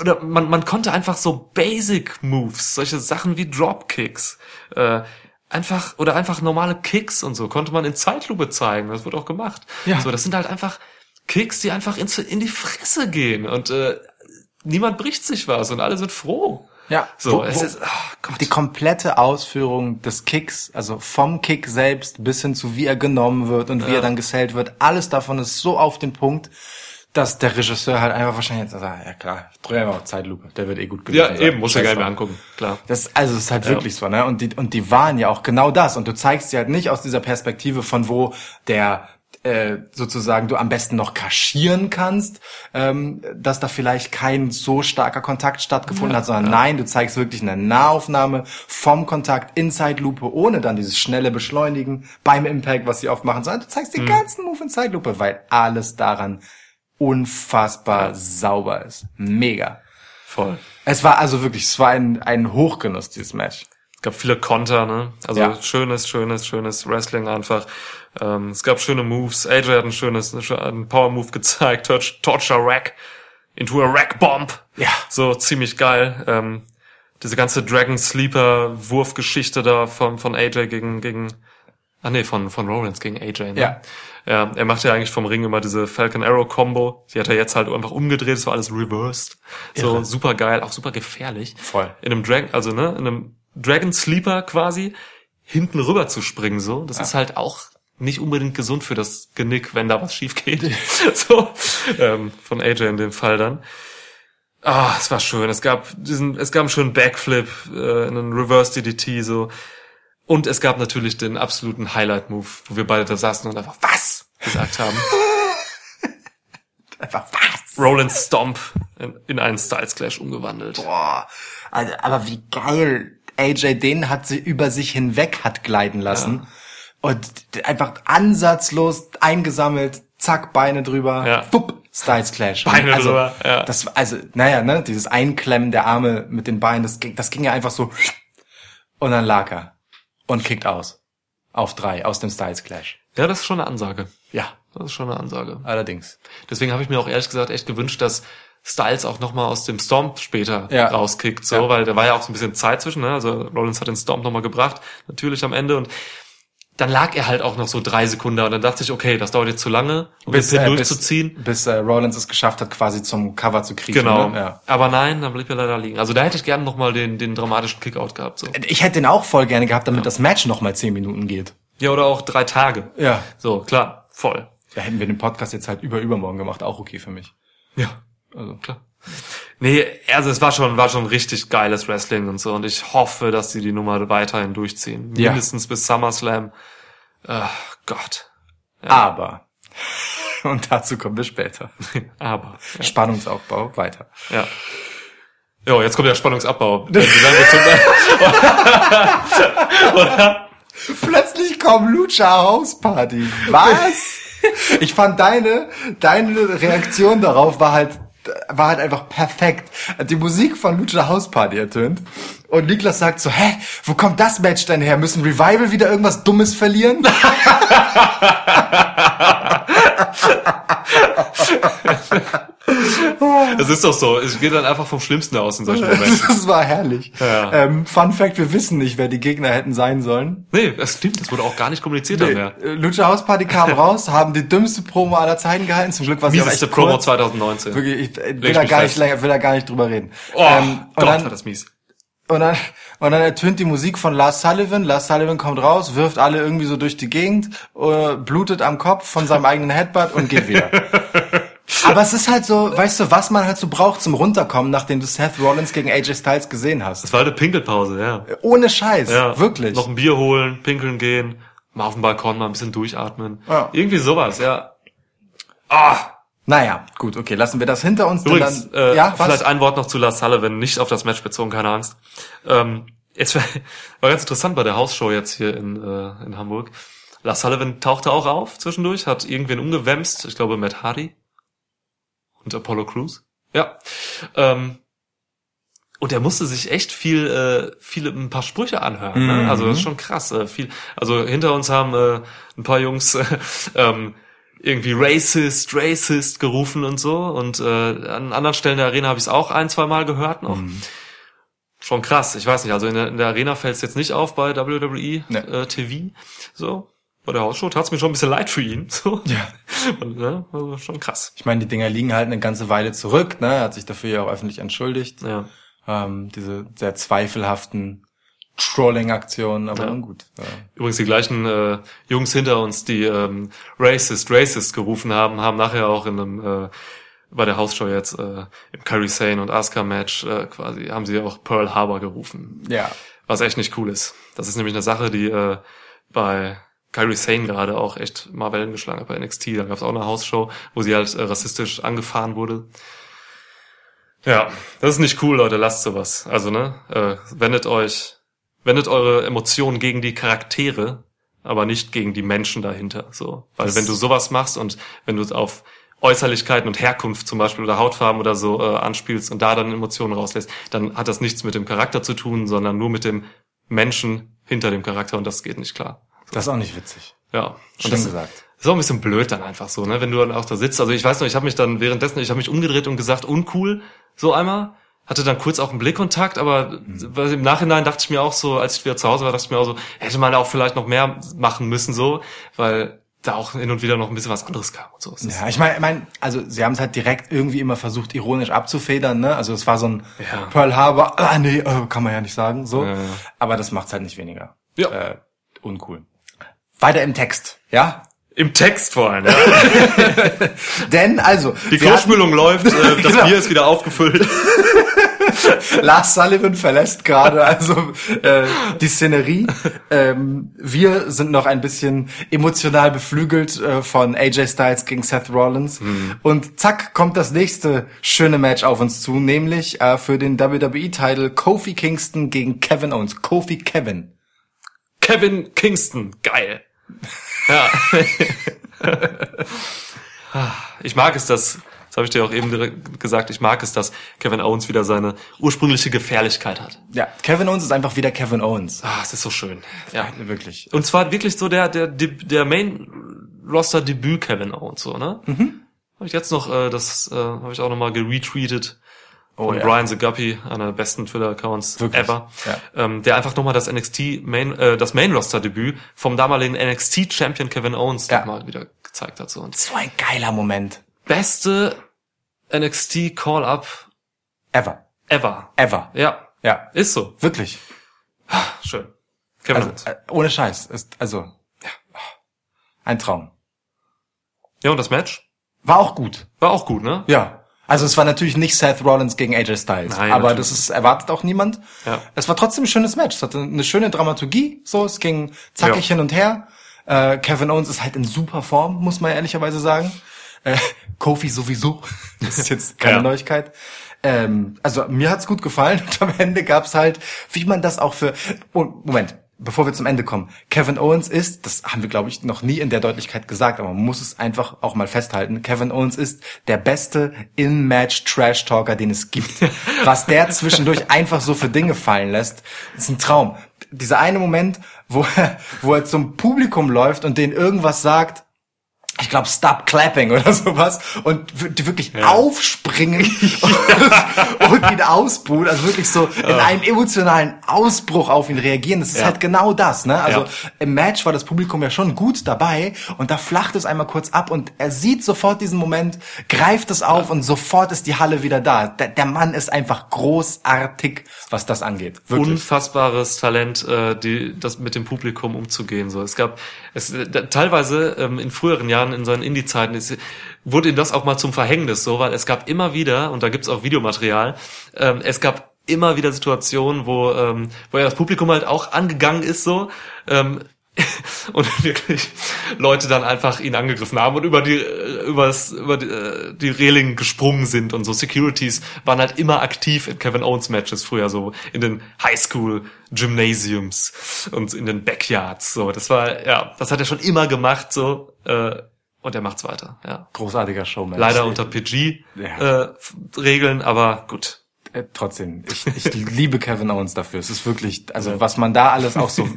oder man, man konnte einfach so Basic Moves, solche Sachen wie Dropkicks, äh, einfach oder einfach normale Kicks und so konnte man in Zeitlupe zeigen. Das wird auch gemacht. Ja. So, das sind halt einfach Kicks, die einfach in, in die Fresse gehen und äh, niemand bricht sich was und alle sind froh. Ja. So, Wo- es wo- ist oh Gott. Die komplette Ausführung des Kicks, also vom Kick selbst bis hin zu wie er genommen wird und wie Ja. er dann gesellt wird, alles davon ist so auf den Punkt, dass der Regisseur halt einfach wahrscheinlich jetzt sagt, ja klar, dreh einfach Zeitlupe, der wird eh gut gewesen ja, sein. eben, muss ja nicht mehr angucken, klar. Das, also es ist halt wirklich so, ne? Und die, und die waren ja auch genau das. Und du zeigst sie halt nicht aus dieser Perspektive, von wo der äh, sozusagen du am besten noch kaschieren kannst, ähm, dass da vielleicht kein so starker Kontakt stattgefunden hat, sondern nein, du zeigst wirklich eine Nahaufnahme vom Kontakt in Zeitlupe, ohne dann dieses schnelle Beschleunigen beim Impact, was sie oft machen, sondern du zeigst den ganzen Move in Zeitlupe, weil alles daran unfassbar sauber ist. Mega. Voll. Es war also wirklich, es war ein, ein Hochgenuss, dieses Match. Es gab viele Konter, ne? Also Ja. schönes, schönes, schönes Wrestling einfach. Ähm, es gab schöne Moves. AJ hat ein schönes, einen Power Move gezeigt. Torture Rack into a Rack Bomb. Ja. So ziemlich geil. Ähm, diese ganze Dragon Sleeper Wurfgeschichte da von von AJ gegen gegen ah nee von von Rollins gegen AJ. Ne? Ja. Ja, er macht ja eigentlich vom Ring immer diese Falcon Arrow Combo. Die hat er jetzt halt einfach umgedreht. Es war alles reversed. So Irre. super geil, auch super gefährlich Voll. in einem Dragon, also ne, in einem Dragon Sleeper quasi hinten rüber zu springen so. Das ist halt auch nicht unbedingt gesund für das Genick, wenn da was schief geht. so ähm, von AJ in dem Fall dann. Ah, es war schön. Es gab diesen, es gab einen schönen Backflip, äh, einen Reverse DDT so. Und es gab natürlich den absoluten Highlight-Move, wo wir beide da saßen und einfach was gesagt haben. Einfach was? Rollins Stomp in, in einen Styles Clash umgewandelt. Boah. Also, aber wie geil AJ den hat sie über sich hinweg hat gleiten lassen. Und einfach ansatzlos eingesammelt, zack, Beine drüber, Ja. wupp, Styles Clash. Beine also, drüber, ja. Das, also, naja, ne, dieses Einklemmen der Arme mit den Beinen, das ging, das ging ja einfach so. Und dann lag er. Und kickt aus. Auf drei, aus dem Styles Clash. Ja, das ist schon eine Ansage. Ja, Das ist schon eine Ansage. allerdings. Deswegen habe ich mir auch ehrlich gesagt echt gewünscht, dass Styles auch nochmal aus dem Stomp später Ja. rauskickt, so, Ja. weil da war ja auch so ein bisschen Zeit zwischen, ne? Also Rollins hat den Stomp nochmal gebracht, natürlich am Ende und dann lag er halt auch noch so drei Sekunden und dann dachte ich, okay, das dauert jetzt zu lange, um Bis, den Pin äh, bis, durchzuziehen. bis äh, Rollins es geschafft hat, quasi zum Cover zu kriegen. Genau. Ne? Ja. Aber nein, dann blieb er leider liegen. Also da hätte ich gerne nochmal den, den dramatischen Kickout gehabt. So. Ich hätte den auch voll gerne gehabt, damit das Match noch mal zehn Minuten geht. Ja, oder auch drei Tage. Ja. So, klar, voll. Da hätten wir den Podcast jetzt halt über übermorgen gemacht, auch okay für mich. Ja, also klar. Nee, also es war schon, war schon richtig geiles Wrestling und so und ich hoffe, dass sie die Nummer weiterhin durchziehen. Ja. Mindestens bis SummerSlam. Ach Gott. Aber, und dazu kommen wir später. Aber, Spannungsaufbau, weiter. ja. Jo, jetzt kommt der Spannungsabbau. Plötzlich kommt Lucha House Party. Was? Ich fand deine, deine Reaktion darauf war halt, war halt einfach perfekt. Die Musik von Lucha House Party ertönt. Und Niklas sagt so, hä, wo kommt das Match denn her? Müssen Revival wieder irgendwas Dummes verlieren? Es ist doch so, es geht dann einfach vom Schlimmsten aus in solchen Momenten. Das war herrlich. Ja. Ähm, Fun Fact, wir wissen nicht, wer die Gegner hätten sein sollen. Nee, das stimmt, das wurde auch gar nicht kommuniziert dann mehr. Äh, Lucha House Party kam raus, haben die dümmste Promo aller Zeiten gehalten. Zum Glück war sie auch Mieseste echt Promo kurz. 2019. Wirklich, ich äh, will da gar nicht will da gar nicht drüber reden. Oh, Ähm, und, Gott, war dann, das mies. Und dann und dann ertönt die Musik von Lars Sullivan. Lars Sullivan kommt raus, wirft alle irgendwie so durch die Gegend, äh, blutet am Kopf von seinem eigenen Headbutt und geht wieder. Aber es ist halt so, weißt du, was man halt so braucht zum Runterkommen, nachdem du Seth Rollins gegen AJ Styles gesehen hast. Das war eine Pinkelpause, ja. Ohne Scheiß, Ja, wirklich. Noch ein Bier holen, pinkeln gehen, mal auf den Balkon mal ein bisschen durchatmen. Ja. Irgendwie sowas, ja. Ah, Naja, gut, okay, lassen wir das hinter uns. übrigens, dann, äh, ja, was? vielleicht ein Wort noch zu Lars Sullivan, nicht auf das Match bezogen, keine Angst. Ähm, jetzt war, war ganz interessant bei der Hausshow jetzt hier in, äh, in Hamburg. Lars Sullivan tauchte auch auf zwischendurch, hat irgendwen umgewämst, ich glaube Matt Hardy und Apollo Crews. Ja. Ähm, und er musste sich echt viel, äh, viele, ein paar Sprüche anhören. Ne? Mhm. Also das ist schon krass. Äh, viel, also hinter uns haben äh, ein paar Jungs äh, ähm, irgendwie Racist, Racist gerufen und so. Und äh, an anderen Stellen der Arena habe ich es auch ein, zwei Mal gehört noch. Mhm. Schon krass. Ich weiß nicht. Also in der, in der Arena fällt es jetzt nicht auf bei WWE Nee. äh, TV. So. Bei der Hausshow tat es mir schon ein bisschen leid für ihn. So. Ja. Und, ne, also schon krass. Ich meine, die Dinger liegen halt eine ganze Weile zurück, ne? Er hat sich dafür ja auch öffentlich entschuldigt. Ja. Ähm, diese sehr zweifelhaften Trolling-Aktionen, aber Ja. gut. Ja. Übrigens die gleichen äh, Jungs hinter uns, die ähm, Racist, Racist gerufen haben, haben nachher auch in einem äh, bei der Hausshow jetzt äh, im Curry Sane und Asuka Match äh, quasi haben sie auch Pearl Harbor gerufen, ja. was echt nicht cool ist. Das ist nämlich eine Sache, die äh, bei Kyrie Sane gerade auch echt mal Wellen geschlagen hat bei NXT. Da gab es auch eine Hausshow, wo sie halt äh, rassistisch angefahren wurde. Ja, das ist nicht cool, Leute. Lasst sowas. Also ne, äh, wendet euch, wendet eure Emotionen gegen die Charaktere, aber nicht gegen die Menschen dahinter. So, weil Das- wenn du sowas machst und wenn du es auf Äußerlichkeiten und Herkunft zum Beispiel oder Hautfarben oder so äh, anspielst und da dann Emotionen rauslässt, dann hat das nichts mit dem Charakter zu tun, sondern nur mit dem Menschen hinter dem Charakter und das geht nicht klar. Das ist auch nicht witzig. Ja. Schön das gesagt. ist auch ein bisschen blöd dann einfach so, ne? Wenn du dann auch da sitzt. Also ich weiß noch, ich habe mich dann währenddessen, ich habe mich umgedreht und gesagt, uncool, so einmal. Hatte dann kurz auch einen Blickkontakt, aber was im Nachhinein dachte ich mir auch so, als ich wieder zu Hause war, dachte ich mir auch so, hätte man auch vielleicht noch mehr machen müssen, so, weil da auch hin und wieder noch ein bisschen was anderes kam und so. Es Ja, ich meine, ich mein, also sie haben es halt direkt irgendwie immer versucht, ironisch abzufedern, ne? Also es war so ein Ja. Pearl Harbor, ah nee, äh, kann man ja nicht sagen, so. Ja, ja. Aber das macht's halt nicht weniger. Ja. Äh, uncool. Weiter im Text, ja? Im Text vor allem. Ja. Denn, also, Die Klospülung läuft, äh, das Genau. Bier ist wieder aufgefüllt. Lars Sullivan verlässt gerade also äh, die Szenerie. Ähm, wir sind noch ein bisschen emotional beflügelt äh, von AJ Styles gegen Seth Rollins. Und zack, kommt das nächste schöne Match auf uns zu, nämlich äh, für den WWE-Title Kofi Kingston gegen Kevin Owens. Kofi Kevin. Kevin Kingston, geil. Ja. ich mag es, dass, das habe ich dir auch eben gesagt, ich mag es, dass Kevin Owens wieder seine ursprüngliche Gefährlichkeit hat. Ja, Kevin Owens ist einfach wieder Kevin Owens. Ah, es ist so schön. Ja. Wirklich. Und zwar wirklich so der, der, der Main Roster Debüt Kevin Owens, so, ne? Mhm. Habe ich jetzt noch, äh, das äh, habe ich auch noch mal geretweetet Oh, von ja. Brian the Guppy, einer der besten Twitter-Accounts ever, Ja. ähm, der einfach nochmal das NXT Main, äh, das Main Roster Debüt vom damaligen NXT Champion Kevin Owens Ja. nochmal wieder gezeigt hat. So. Und So ein geiler Moment. beste NXT Call-Up Ever. ever. Ever. Ja, Ja. ist so. Wirklich. Schön. Kevin Also, Owens. äh, ohne Scheiß. Ist, also, ja. Ein Traum. Ja, und das Match War auch gut. war auch gut, ne? Ja. Also es war natürlich nicht Seth Rollins gegen AJ Styles, Nein, aber natürlich das ist erwartet auch niemand. Ja. Es war trotzdem ein schönes Match. Es hatte eine schöne Dramaturgie, so es ging zackig Ja. hin und her. Äh, Kevin Owens ist halt in super Form, muss man ehrlicherweise sagen. Äh, Kofi sowieso. Das ist jetzt keine Ja. Neuigkeit. Ähm, also mir hat's gut gefallen und am Ende gab's halt, wie man das auch für. Oh, Moment, bevor wir zum Ende kommen. Kevin Owens ist, das haben wir glaube ich noch nie in der Deutlichkeit gesagt, aber man muss es einfach auch mal festhalten. Kevin Owens ist der beste In-Match Trash Talker, den es gibt. Was der zwischendurch einfach so für Dinge fallen lässt, ist ein Traum. Dieser eine Moment, wo er, wo er zum Publikum läuft und denen irgendwas sagt, ich glaube, stop clapping oder sowas und wirklich aufspringen und, und ihn ausbuhen, also wirklich so in einem emotionalen Ausbruch auf ihn reagieren. Das ist Ja. halt genau das, ne? Also Ja. im Match war das Publikum ja schon gut dabei und da flacht es einmal kurz ab und er sieht sofort diesen Moment, greift es auf und sofort ist die Halle wieder da. Der, der Mann ist einfach großartig, was das angeht. Wirklich. unfassbares Talent, äh, die, das mit dem Publikum umzugehen. So, es gab es äh, da- teilweise ähm, in früheren Jahren in seinen Indie-Zeiten wurde ihm das auch mal zum Verhängnis, so, weil es gab immer wieder und da gibt's auch Videomaterial. Ähm, es gab immer wieder Situationen, wo ähm, wo ja das Publikum halt auch angegangen ist, so. Ähm, und wirklich Leute dann einfach ihn angegriffen haben und über die äh, übers, über die, äh, die Reling gesprungen sind und so Securities waren halt immer aktiv in Kevin Owens Matches früher so in den Highschool Gymnasiums und in den Backyards so das war ja das hat er schon immer gemacht so äh, und er macht's weiter ja Großartiger Showman. leider unter PG Ja. äh, Regeln aber gut Äh, trotzdem, ich, ich liebe Kevin Owens dafür. Es ist wirklich, also was man da alles auch so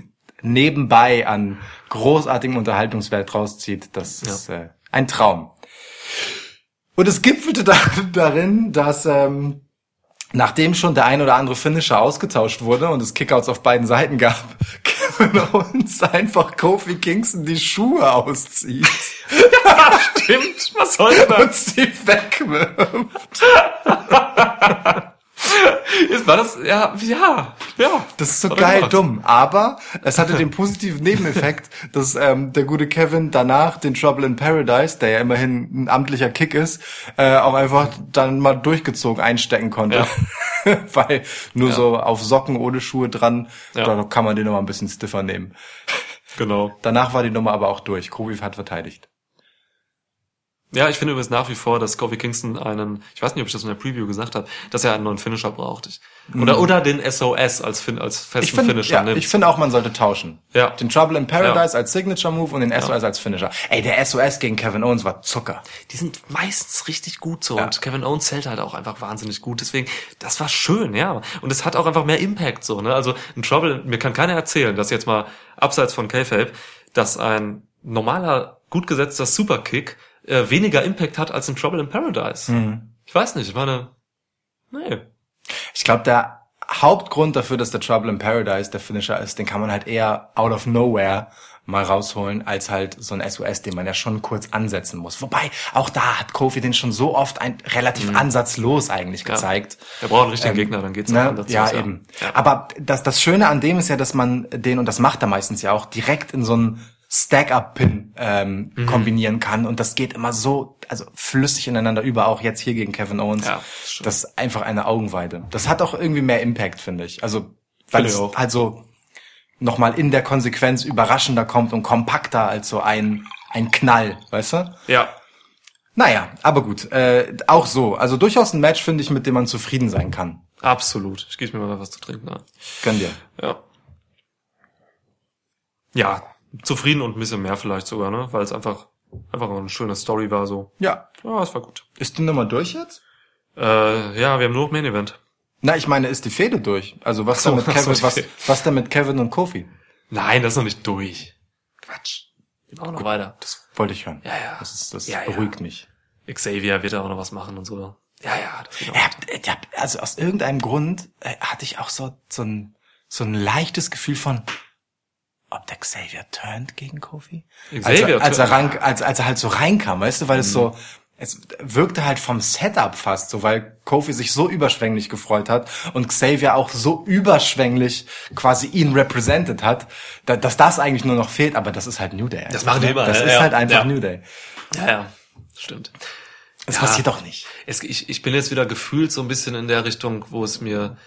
nebenbei an großartigem Unterhaltungswert rauszieht, das ist äh, ein Traum. Und es gipfelte da, darin, dass ähm, nachdem schon der ein oder andere Finisher ausgetauscht wurde und es Kickouts auf beiden Seiten gab, Kevin Owens einfach Kofi Kingston die Schuhe auszieht stimmt was soll das und sie wegwirft. Jetzt war das ja ja ja Das ist so geil gemacht. dumm. Aber es hatte den positiven Nebeneffekt, dass ähm, der gute Kevin danach den Trouble in Paradise, der ja immerhin ein amtlicher Kick ist, äh, auch einfach dann mal durchgezogen einstecken konnte. Weil nur so auf Socken ohne Schuhe dran, Ja. da kann man den noch mal ein bisschen stiffer nehmen. genau Danach war die Nummer aber auch durch. Kofi hat verteidigt. Ja, ich finde übrigens nach wie vor, dass Kofi Kingston einen, ich weiß nicht, ob ich das in der Preview gesagt habe, dass er einen neuen Finisher braucht. Ich, oder, oder den SOS als, fin, als festen Mhm. Ich finde, Finisher ja, nimmt. ich finde auch, man sollte tauschen. Ja. Den Trouble in Paradise als Signature Move und den SOS als Finisher. Ey, der SOS gegen Kevin Owens war Zucker. die sind meistens richtig gut so Ja. und Kevin Owens zählt halt auch einfach wahnsinnig gut. Deswegen, das war schön, ja. Und es hat auch einfach mehr Impact so, ne? Also ein Trouble, mir kann keiner erzählen, dass jetzt mal abseits von K-Fape, dass ein normaler, gut gesetzter Superkick äh, weniger Impact hat als ein Trouble in Paradise. Mhm. Ich weiß nicht, ich meine, nee. Ich glaube, der Hauptgrund dafür, dass der Trouble in Paradise der Finisher ist, den kann man halt eher out of nowhere mal rausholen, als halt so ein SOS, den man ja schon kurz ansetzen muss. Wobei, auch da hat Kofi den schon so oft ein relativ ansatzlos eigentlich Mhm. Ja. gezeigt. Er braucht einen richtigen Gegner, dann geht's Ne? anders Ja, aus, eben. Ja. Aber das, das Schöne an dem ist ja, dass man den, und das macht er meistens ja auch, direkt in so einen Stack-Up-Pin ähm, Mhm. kombinieren kann. Und das geht immer so, also flüssig ineinander über, auch jetzt hier gegen Kevin Owens. Ja, das ist einfach eine Augenweide. Das hat auch irgendwie mehr Impact, finde ich. Also, weil es auch. halt so nochmal in der Konsequenz überraschender kommt und kompakter als so ein, ein Knall, weißt du? Ja, Naja, aber gut. Äh, auch so. Also durchaus ein Match, finde ich, mit dem man zufrieden sein kann. absolut. Ich gebe mir mal was zu trinken an. Gönn dir. Ja. Ja, zufrieden und ein bisschen mehr vielleicht sogar, ne? Weil es einfach, einfach eine schöne Story war so. Ja. Ja, es war gut. Ist die Nummer durch jetzt? Äh, ja, wir haben nur noch Main Event. Na, ich meine, ist die Fehde durch? Also was so, denn mit so, Kevin, was, was denn mit Kevin und Kofi? Nein, das ist noch nicht durch. Quatsch. Wir machen noch weiter. Das wollte ich hören. Ja, ja. Das, ist, das Ja, ja. beruhigt mich. Xavier wird auch noch was machen und so. Ja, ja. Das geht. Ja, ja, also aus irgendeinem Grund äh, hatte ich auch so, so ein, so ein leichtes Gefühl von, ob der Xavier turnt gegen Kofi? Xavier als, er, als, er rank, als, als er halt so reinkam, weißt du, weil es so, es wirkte halt vom Setup fast so, weil Kofi sich so überschwänglich gefreut hat und Xavier auch so überschwänglich quasi ihn represented hat, da, dass das eigentlich nur noch fehlt, aber das ist halt New Day. Das machen die immer, Das ja, ist ja. halt einfach Ja. New Day. Ja, ja. Stimmt. Das passiert doch nicht. Es, ich, ich bin jetzt wieder gefühlt so ein bisschen in der Richtung, wo es mir,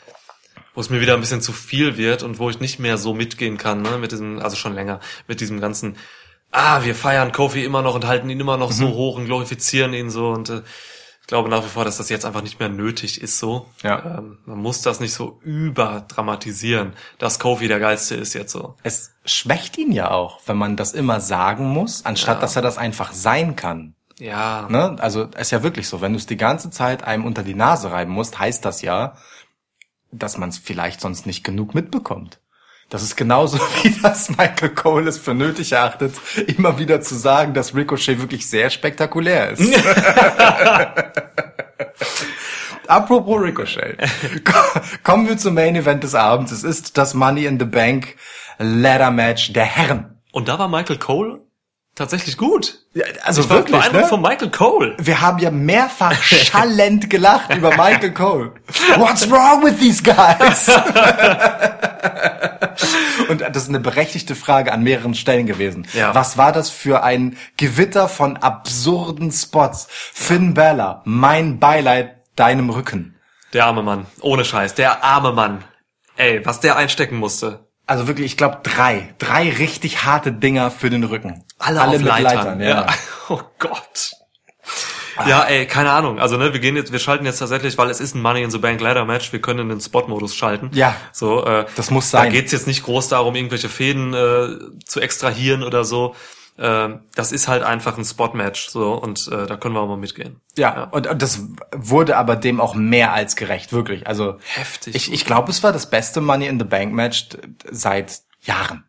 wo es mir wieder ein bisschen zu viel wird und wo ich nicht mehr so mitgehen kann, ne, mit diesem, also schon länger, mit diesem ganzen, ah, wir feiern Kofi immer noch und halten ihn immer noch Mhm. so hoch und glorifizieren ihn so und äh, ich glaube nach wie vor, dass das jetzt einfach nicht mehr nötig ist so. Ja. Ähm, man muss das nicht so überdramatisieren, dass Kofi der Geilste ist jetzt so. Es schwächt ihn ja auch, wenn man das immer sagen muss, anstatt Ja. dass er das einfach sein kann. Ja. Ne? Also ist ja wirklich so, wenn du es die ganze Zeit einem unter die Nase reiben musst, heißt das ja, dass man es vielleicht sonst nicht genug mitbekommt. Das ist genauso wie das Michael Cole es für nötig erachtet, immer wieder zu sagen, dass Ricochet wirklich sehr spektakulär ist. Apropos Ricochet. Ko- Kommen wir zum Main Event des Abends. Es ist das Money in the Bank Ladder Match der Herren. Und da war Michael Cole tatsächlich gut. Ja, also ich war wirklich, beeindruckt ne? von Michael Cole. Wir haben ja mehrfach schallend gelacht über Michael Cole. What's wrong with these guys? Und das ist eine berechtigte Frage an mehreren Stellen gewesen. Ja. Was war das für ein Gewitter von absurden Spots? Finn Balor, mein Beileid deinem Rücken. Der arme Mann. Ohne Scheiß. Der arme Mann. Ey, was der einstecken musste. Also wirklich, ich glaube drei, drei richtig harte Dinger für den Rücken. Auf mit Leitern. ja. Oh Gott. Ja, ey, keine Ahnung. Also, ne, wir gehen jetzt, wir schalten jetzt tatsächlich, weil es ist ein Money in the Bank Ladder Match, wir können in den Spot-Modus schalten. Ja. So, äh, Das muss Da sein. geht's jetzt nicht groß darum, irgendwelche Fäden äh, zu extrahieren oder so. Äh, das ist halt einfach ein Spot-Match, so, und äh, da können wir auch mal mitgehen. Ja, Und, und das wurde aber dem auch mehr als gerecht, wirklich. Also Heftig. Ich, ich glaube, es war das beste Money in the Bank Match seit Jahren.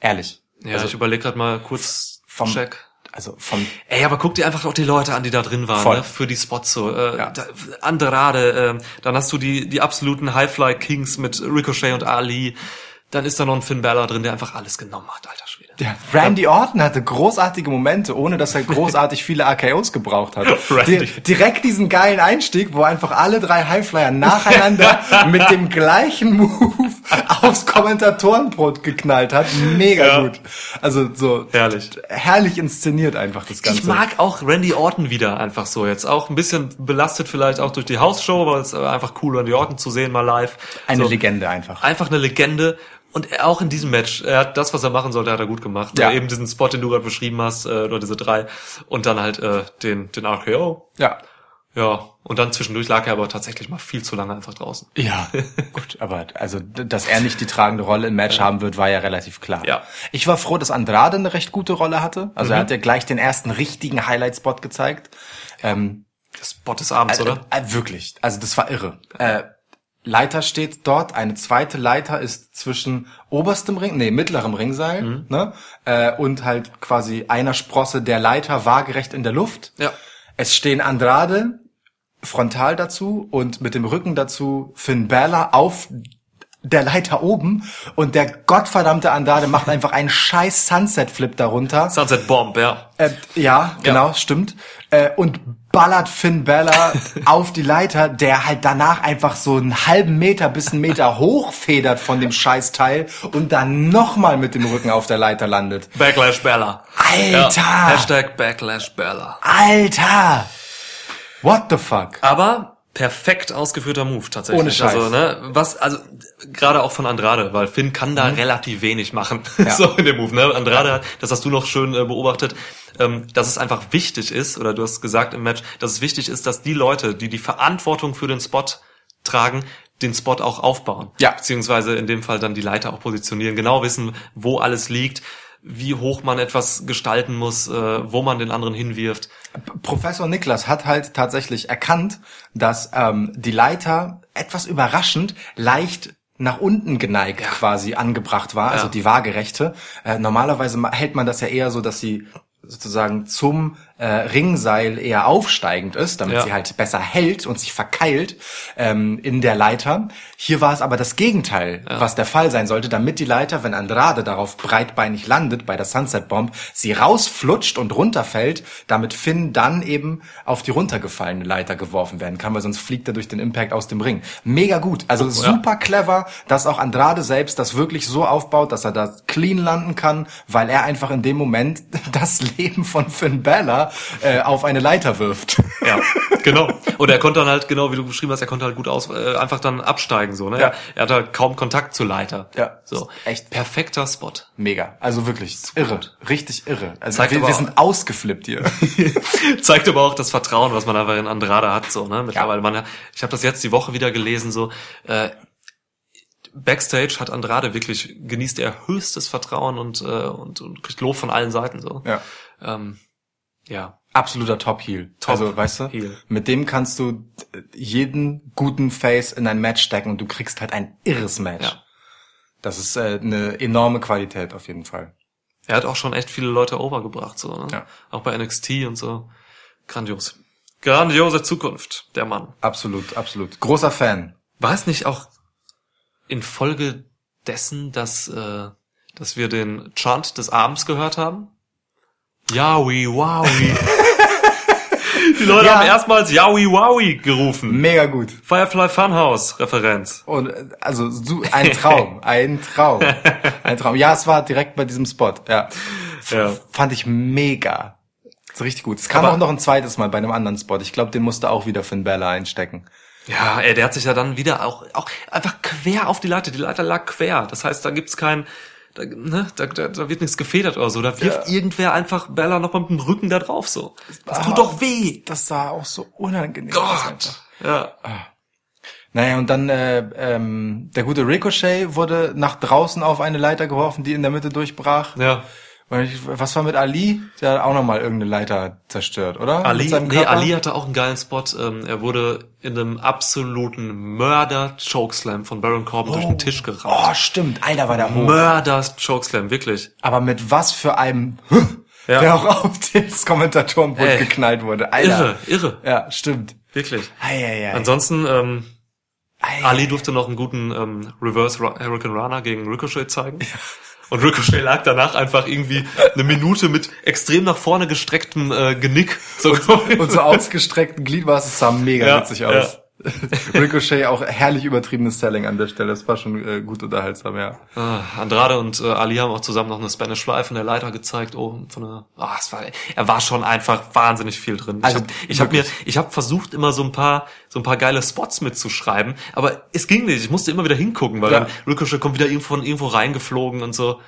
Ehrlich. Ja, also ich überlege gerade mal kurz vom Check. also vom Ey, aber guck dir einfach auch die Leute an, die da drin waren, Voll. ne? für die Spots so. Äh, Ja. da, Andrade, äh, dann hast du die die absoluten Highfly Kings mit Ricochet und Ali. Dann ist da noch ein Finn Balor drin, der einfach alles genommen hat, alter Schwede. Ja, Randy Orton hatte großartige Momente, ohne dass er großartig viele RKOs gebraucht hat. Di direkt diesen geilen Einstieg, wo einfach alle drei Highflyer nacheinander mit dem gleichen Move aufs Kommentatorenbrot geknallt hat. Mega Ja. gut. Also so Herrlich. herrlich inszeniert einfach das Ganze. Ich mag auch Randy Orton wieder einfach so jetzt. Auch ein bisschen belastet vielleicht auch durch die Hausshow, weil es einfach cool Randy Orton zu sehen mal live. eine so, Legende einfach. Einfach eine Legende. Und auch in diesem Match, er hat das, was er machen sollte, hat er gut gemacht. Ja. Eben diesen Spot, den du gerade beschrieben hast, äh, oder diese drei. Und dann halt äh, den, den RKO. Ja. Ja, und dann zwischendurch lag er aber tatsächlich mal viel zu lange einfach draußen. Ja, gut, aber also, dass er nicht die tragende Rolle im Match haben wird, war ja relativ klar. Ja. Ich war froh, dass Andrade eine recht gute Rolle hatte. Also er hat ja gleich den ersten richtigen Highlight-Spot gezeigt. Ähm, Das Spot des Abends, oder? Äh, äh, wirklich, also das war irre. Äh, Leiter steht dort, eine zweite Leiter ist zwischen oberstem Ring, nee, mittlerem Ringseil, Mhm. ne? Äh, und halt quasi einer Sprosse der Leiter waagerecht in der Luft. Ja. Es stehen Andrade frontal dazu und mit dem Rücken dazu Finn Balor auf der Leiter oben und der gottverdammte Andrade macht einfach einen scheiß Sunset-Flip darunter. Sunset Bomb, ja. Äh, ja, genau, stimmt. Äh, und ballert Finn Balor auf die Leiter, der halt danach einfach so einen halben Meter bis einen Meter hochfedert von dem Scheißteil und dann nochmal mit dem Rücken auf der Leiter landet. Backlash Bella. Alter! Ja. Hashtag Backlash Bella. Alter! What the fuck? Aber perfekt ausgeführter Move tatsächlich. Ohne Scheiß. Also, ne, was, also gerade auch von Andrade, weil Finn kann Mhm. da relativ wenig machen. so in dem Move. Ne? Andrade hat, das hast du noch schön äh, beobachtet, ähm, dass es einfach wichtig ist, oder du hast gesagt im Match, dass es wichtig ist, dass die Leute, die die Verantwortung für den Spot tragen, den Spot auch aufbauen. Ja. Beziehungsweise in dem Fall dann die Leiter auch positionieren, genau wissen, wo alles liegt, wie hoch man etwas gestalten muss, äh, wo man den anderen hinwirft. Professor Niklas hat halt tatsächlich erkannt, dass ähm, die Leiter etwas überraschend leicht nach unten geneigt quasi angebracht war, also Ja. die waagerechte. Äh, normalerweise ma- hält man das ja eher so, dass sie sozusagen zum äh, Ringseil eher aufsteigend ist, damit Ja. sie halt besser hält und sich verkeilt ähm, in der Leiter. Hier war es aber das Gegenteil, was der Fall sein sollte, damit die Leiter, wenn Andrade darauf breitbeinig landet bei der Sunset Bomb, sie rausflutscht und runterfällt, damit Finn dann eben auf die runtergefallene Leiter geworfen werden kann, weil sonst fliegt er durch den Impact aus dem Ring. Mega gut, also super clever, dass auch Andrade selbst das wirklich so aufbaut, dass er da clean landen kann, weil er einfach in dem Moment das Leben von Finn Äh, auf eine Leiter wirft. Ja, genau. Und er konnte dann halt, genau wie du beschrieben hast, er konnte halt gut aus, äh, einfach dann absteigen, so, ne? Ja. Er hat halt kaum Kontakt zur Leiter. Ja, So. echt. perfekter Spot. Mega, also wirklich irre, richtig irre. Also Zeigt wir, aber wir auch- sind ausgeflippt hier. Zeigt aber auch das Vertrauen, was man einfach in Andrade hat, so, ne? Mittlerweile, man, ich habe das jetzt die Woche wieder gelesen, so, äh, Backstage hat Andrade wirklich, genießt er höchstes Vertrauen und, äh, und, und kriegt Lob von allen Seiten, so. Ja. Ähm, ja. Absoluter Top-Heel. Top also, weißt du, Heel. mit dem kannst du jeden guten Face in ein Match stecken und du kriegst halt ein irres Match. Ja. Das ist äh, eine enorme Qualität auf jeden Fall. Er hat auch schon echt viele Leute overgebracht, so, ne? Ja. Auch bei NXT und so. Grandios. Grandiose Zukunft, der Mann. Absolut, absolut. Großer Fan. War es nicht auch in Folge dessen, dass, äh, dass wir den Chant des Abends gehört haben? Yaoi, wowi. Die Leute Ja. haben erstmals Yaoi, wowi gerufen. Mega gut. Firefly Funhouse Referenz. Und also so, ein Traum, ein Traum, ein Traum. Ja, es war direkt bei diesem Spot. Ja, Ja. fand ich mega. So richtig gut. Es kam Aber- auch noch ein zweites Mal bei einem anderen Spot. Ich glaube, den musste auch wieder Finn Bella einstecken. Ja, ey, der hat sich ja dann wieder auch, auch einfach quer auf die Leiter. Die Leiter lag quer. Das heißt, da gibt's kein, da, ne, da, da, da wird nichts gefedert oder so. Da wirft Ja. irgendwer einfach Bella noch mal mit dem Rücken da drauf so. Das Ah. tut doch weh. Das sah auch so unangenehm aus. Gott. Ja. Naja, und dann äh, ähm, der gute Ricochet wurde nach draußen auf eine Leiter geworfen, die in der Mitte durchbrach. Ja. Was war mit Ali? Der hat auch nochmal irgendeine Leiter zerstört, oder? Ali, nee? Ali hatte auch einen geilen Spot. Ähm, er wurde in einem absoluten Mörder-Chokeslam von Baron Corbin durch den Tisch Oh, gerammt. stimmt. Alter, war der hoch. Mörder-Chokeslam, wirklich. Aber mit was für einem, Ja. der auch auf das Kommentatorenpult Ey. geknallt wurde. Alter. Irre, irre. Ja, stimmt. Wirklich. Eieiei. Ansonsten, ähm, Ei. Ali durfte noch einen guten ähm, Reverse Hurricane Runner gegen Ricochet zeigen. Und Ricochet lag danach einfach irgendwie eine Minute mit extrem nach vorne gestrecktem äh, Genick. So Und so ausgestreckten Gliedmaßen sah mega Ja, witzig aus. Ricochet auch herrlich übertriebenes Selling an der Stelle. Das war schon äh, gut unterhaltsam, ja. Ah, Andrade und äh, Ali haben auch zusammen noch eine Spanish Fly von der Leiter gezeigt. Oh, von der, ah, es war, er war schon einfach wahnsinnig viel drin. Also, ich habe hab mir, ich habe versucht immer so ein paar, so ein paar geile Spots mitzuschreiben, aber es ging nicht. Ich musste immer wieder hingucken, weil Ja. dann Ricochet kommt wieder irgendwo irgendwo reingeflogen und so.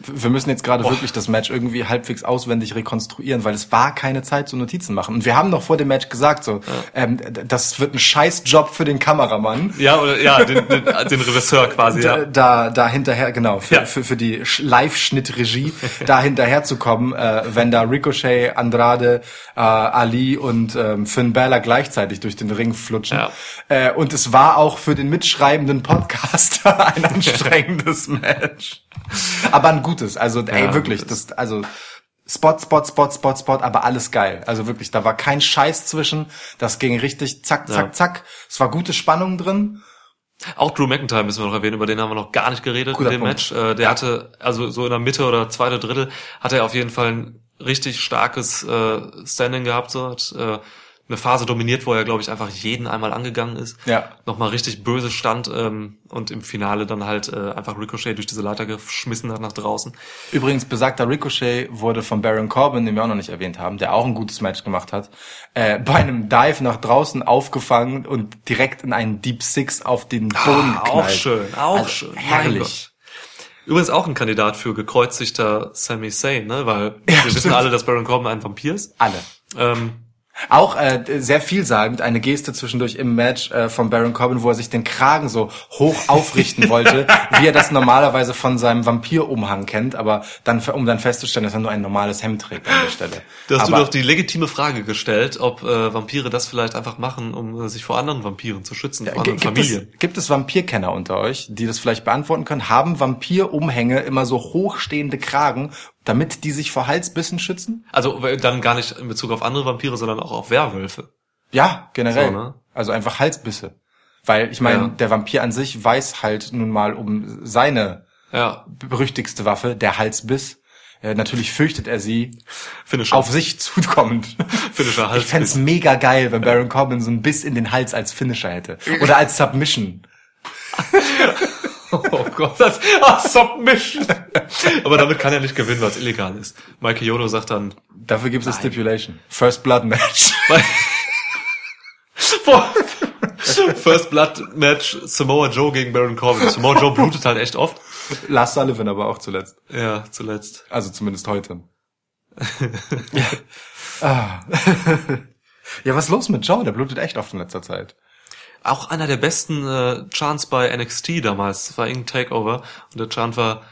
Wir müssen jetzt gerade wirklich das Match irgendwie halbwegs auswendig rekonstruieren, weil es war keine Zeit zu Notizen machen. Und wir haben noch vor dem Match gesagt, so, ähm, d- das wird ein Scheißjob für den Kameramann. Ja, oder ja, den, den, den Regisseur quasi, Da, ja. da, da hinterher, genau, für, Ja. für, für die Sch- Live-Schnitt-Regie, da hinterher zu kommen, äh, wenn da Ricochet, Andrade, äh, Ali und ähm, Finn Balor gleichzeitig durch den Ring flutschen. Ja. Äh, und es war auch für den mitschreibenden Podcaster ein anstrengendes Match. Aber ein gutes, also ey, Ja, wirklich, das, also Spot, Spot, Spot, Spot, Spot, aber alles geil. Also wirklich, da war kein Scheiß zwischen. Das ging richtig zack, zack, Ja. zack. Es war gute Spannung drin. Auch Drew McIntyre müssen wir noch erwähnen, über den haben wir noch gar nicht geredet Guter in dem Punkt. Match. Äh, der hatte, also so in der Mitte oder zweite Drittel, hatte er auf jeden Fall ein richtig starkes äh, Standing gehabt, so hat äh, eine Phase dominiert, wo er, glaube ich, einfach jeden einmal angegangen ist. Ja. Nochmal richtig böse stand ähm, und im Finale dann halt äh, einfach Ricochet durch diese Leiter geschmissen hat nach draußen. Übrigens, besagter Ricochet wurde von Baron Corbin, den wir auch noch nicht erwähnt haben, der auch ein gutes Match gemacht hat, äh, bei einem Dive nach draußen aufgefangen und direkt in einen Deep Six auf den Boden geknallt. auch schön, auch Also, schön. Herrlich. Übrigens auch ein Kandidat für gekreuzigter Sami Zayn, ne? Weil Ja, wir wissen stimmt. alle, dass Baron Corbin ein Vampir ist. Alle. Ähm, Auch äh, sehr vielsagend, eine Geste zwischendurch im Match äh, von Baron Corbin, wo er sich den Kragen so hoch aufrichten wollte, wie er das normalerweise von seinem Vampirumhang kennt, aber dann, um dann festzustellen, dass er nur ein normales Hemd trägt an der Stelle. Da hast aber, du doch die legitime Frage gestellt, ob äh, Vampire das vielleicht einfach machen, um äh, sich vor anderen Vampiren zu schützen, vor G- anderen Gibt es, Familien. gibt es Vampirkenner unter euch, die das vielleicht beantworten können? Haben Vampirumhänge immer so hochstehende Kragen, damit die sich vor Halsbissen schützen? Also dann gar nicht in Bezug auf andere Vampire, sondern auch auf Werwölfe. Ja, generell. So, ne? Also einfach Halsbisse. Weil ich meine, Ja. der Vampir an sich weiß halt nun mal um seine Ja, berüchtigste Waffe, der Halsbiss. Äh, natürlich fürchtet er sie Finisher. auf sich zukommend. Finisher Ich fänd's Halsbiss. mega geil, wenn Baron Corbin so ein Biss in den Hals als Finisher hätte. Oder als Submission. Oh Gott, das ah, Submission. Aber damit kann er nicht gewinnen, weil es illegal ist. Mike Yodo sagt dann, Dafür gibt's eine Stipulation. First Blood Match. First Blood Match Samoa Joe gegen Baron Corbin. Samoa Joe blutet halt echt oft. Lars Sullivan aber auch zuletzt. Ja, zuletzt. Also zumindest heute. ja. Ah. ja, was ist los mit Joe? Der blutet echt oft in letzter Zeit. Auch einer der besten äh, Chants bei NXT damals. Das war irgendein Takeover. Und der Chant war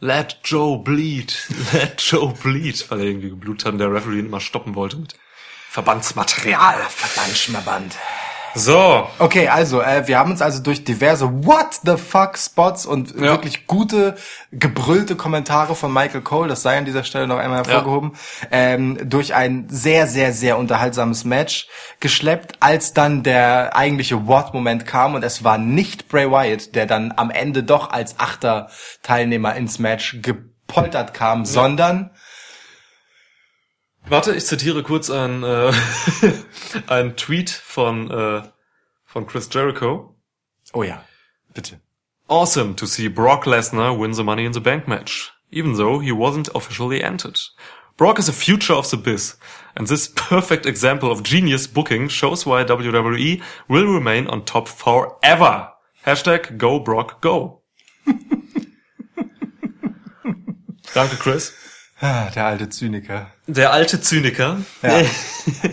Let Joe bleed. Let Joe bleed. Weil er irgendwie geblutet hat und der Referee ihn immer stoppen wollte mit Verbandsmaterial. Verdammt Schmaband. So. Okay, also äh, wir haben uns also durch diverse What the fuck Spots und Ja. wirklich gute gebrüllte Kommentare von Michael Cole, das sei an dieser Stelle noch einmal hervorgehoben, ähm, durch ein sehr sehr sehr unterhaltsames Match geschleppt, als dann der eigentliche What-Moment kam und es war nicht Bray Wyatt, der dann am Ende doch als achter Teilnehmer ins Match gepoltert kam, sondern Warte, ich zitiere kurz ein, äh, ein Tweet von, äh, von Chris Jericho. oh ja, bitte. Awesome to see Brock Lesnar win the Money in the Bank match, even though he wasn't officially entered. Brock is a future of the biz, and this perfect example of genius booking shows why WWE will remain on top forever. Hashtag go Brock go. Danke, Chris. Ah, der alte Zyniker. Der alte Zyniker. Ja.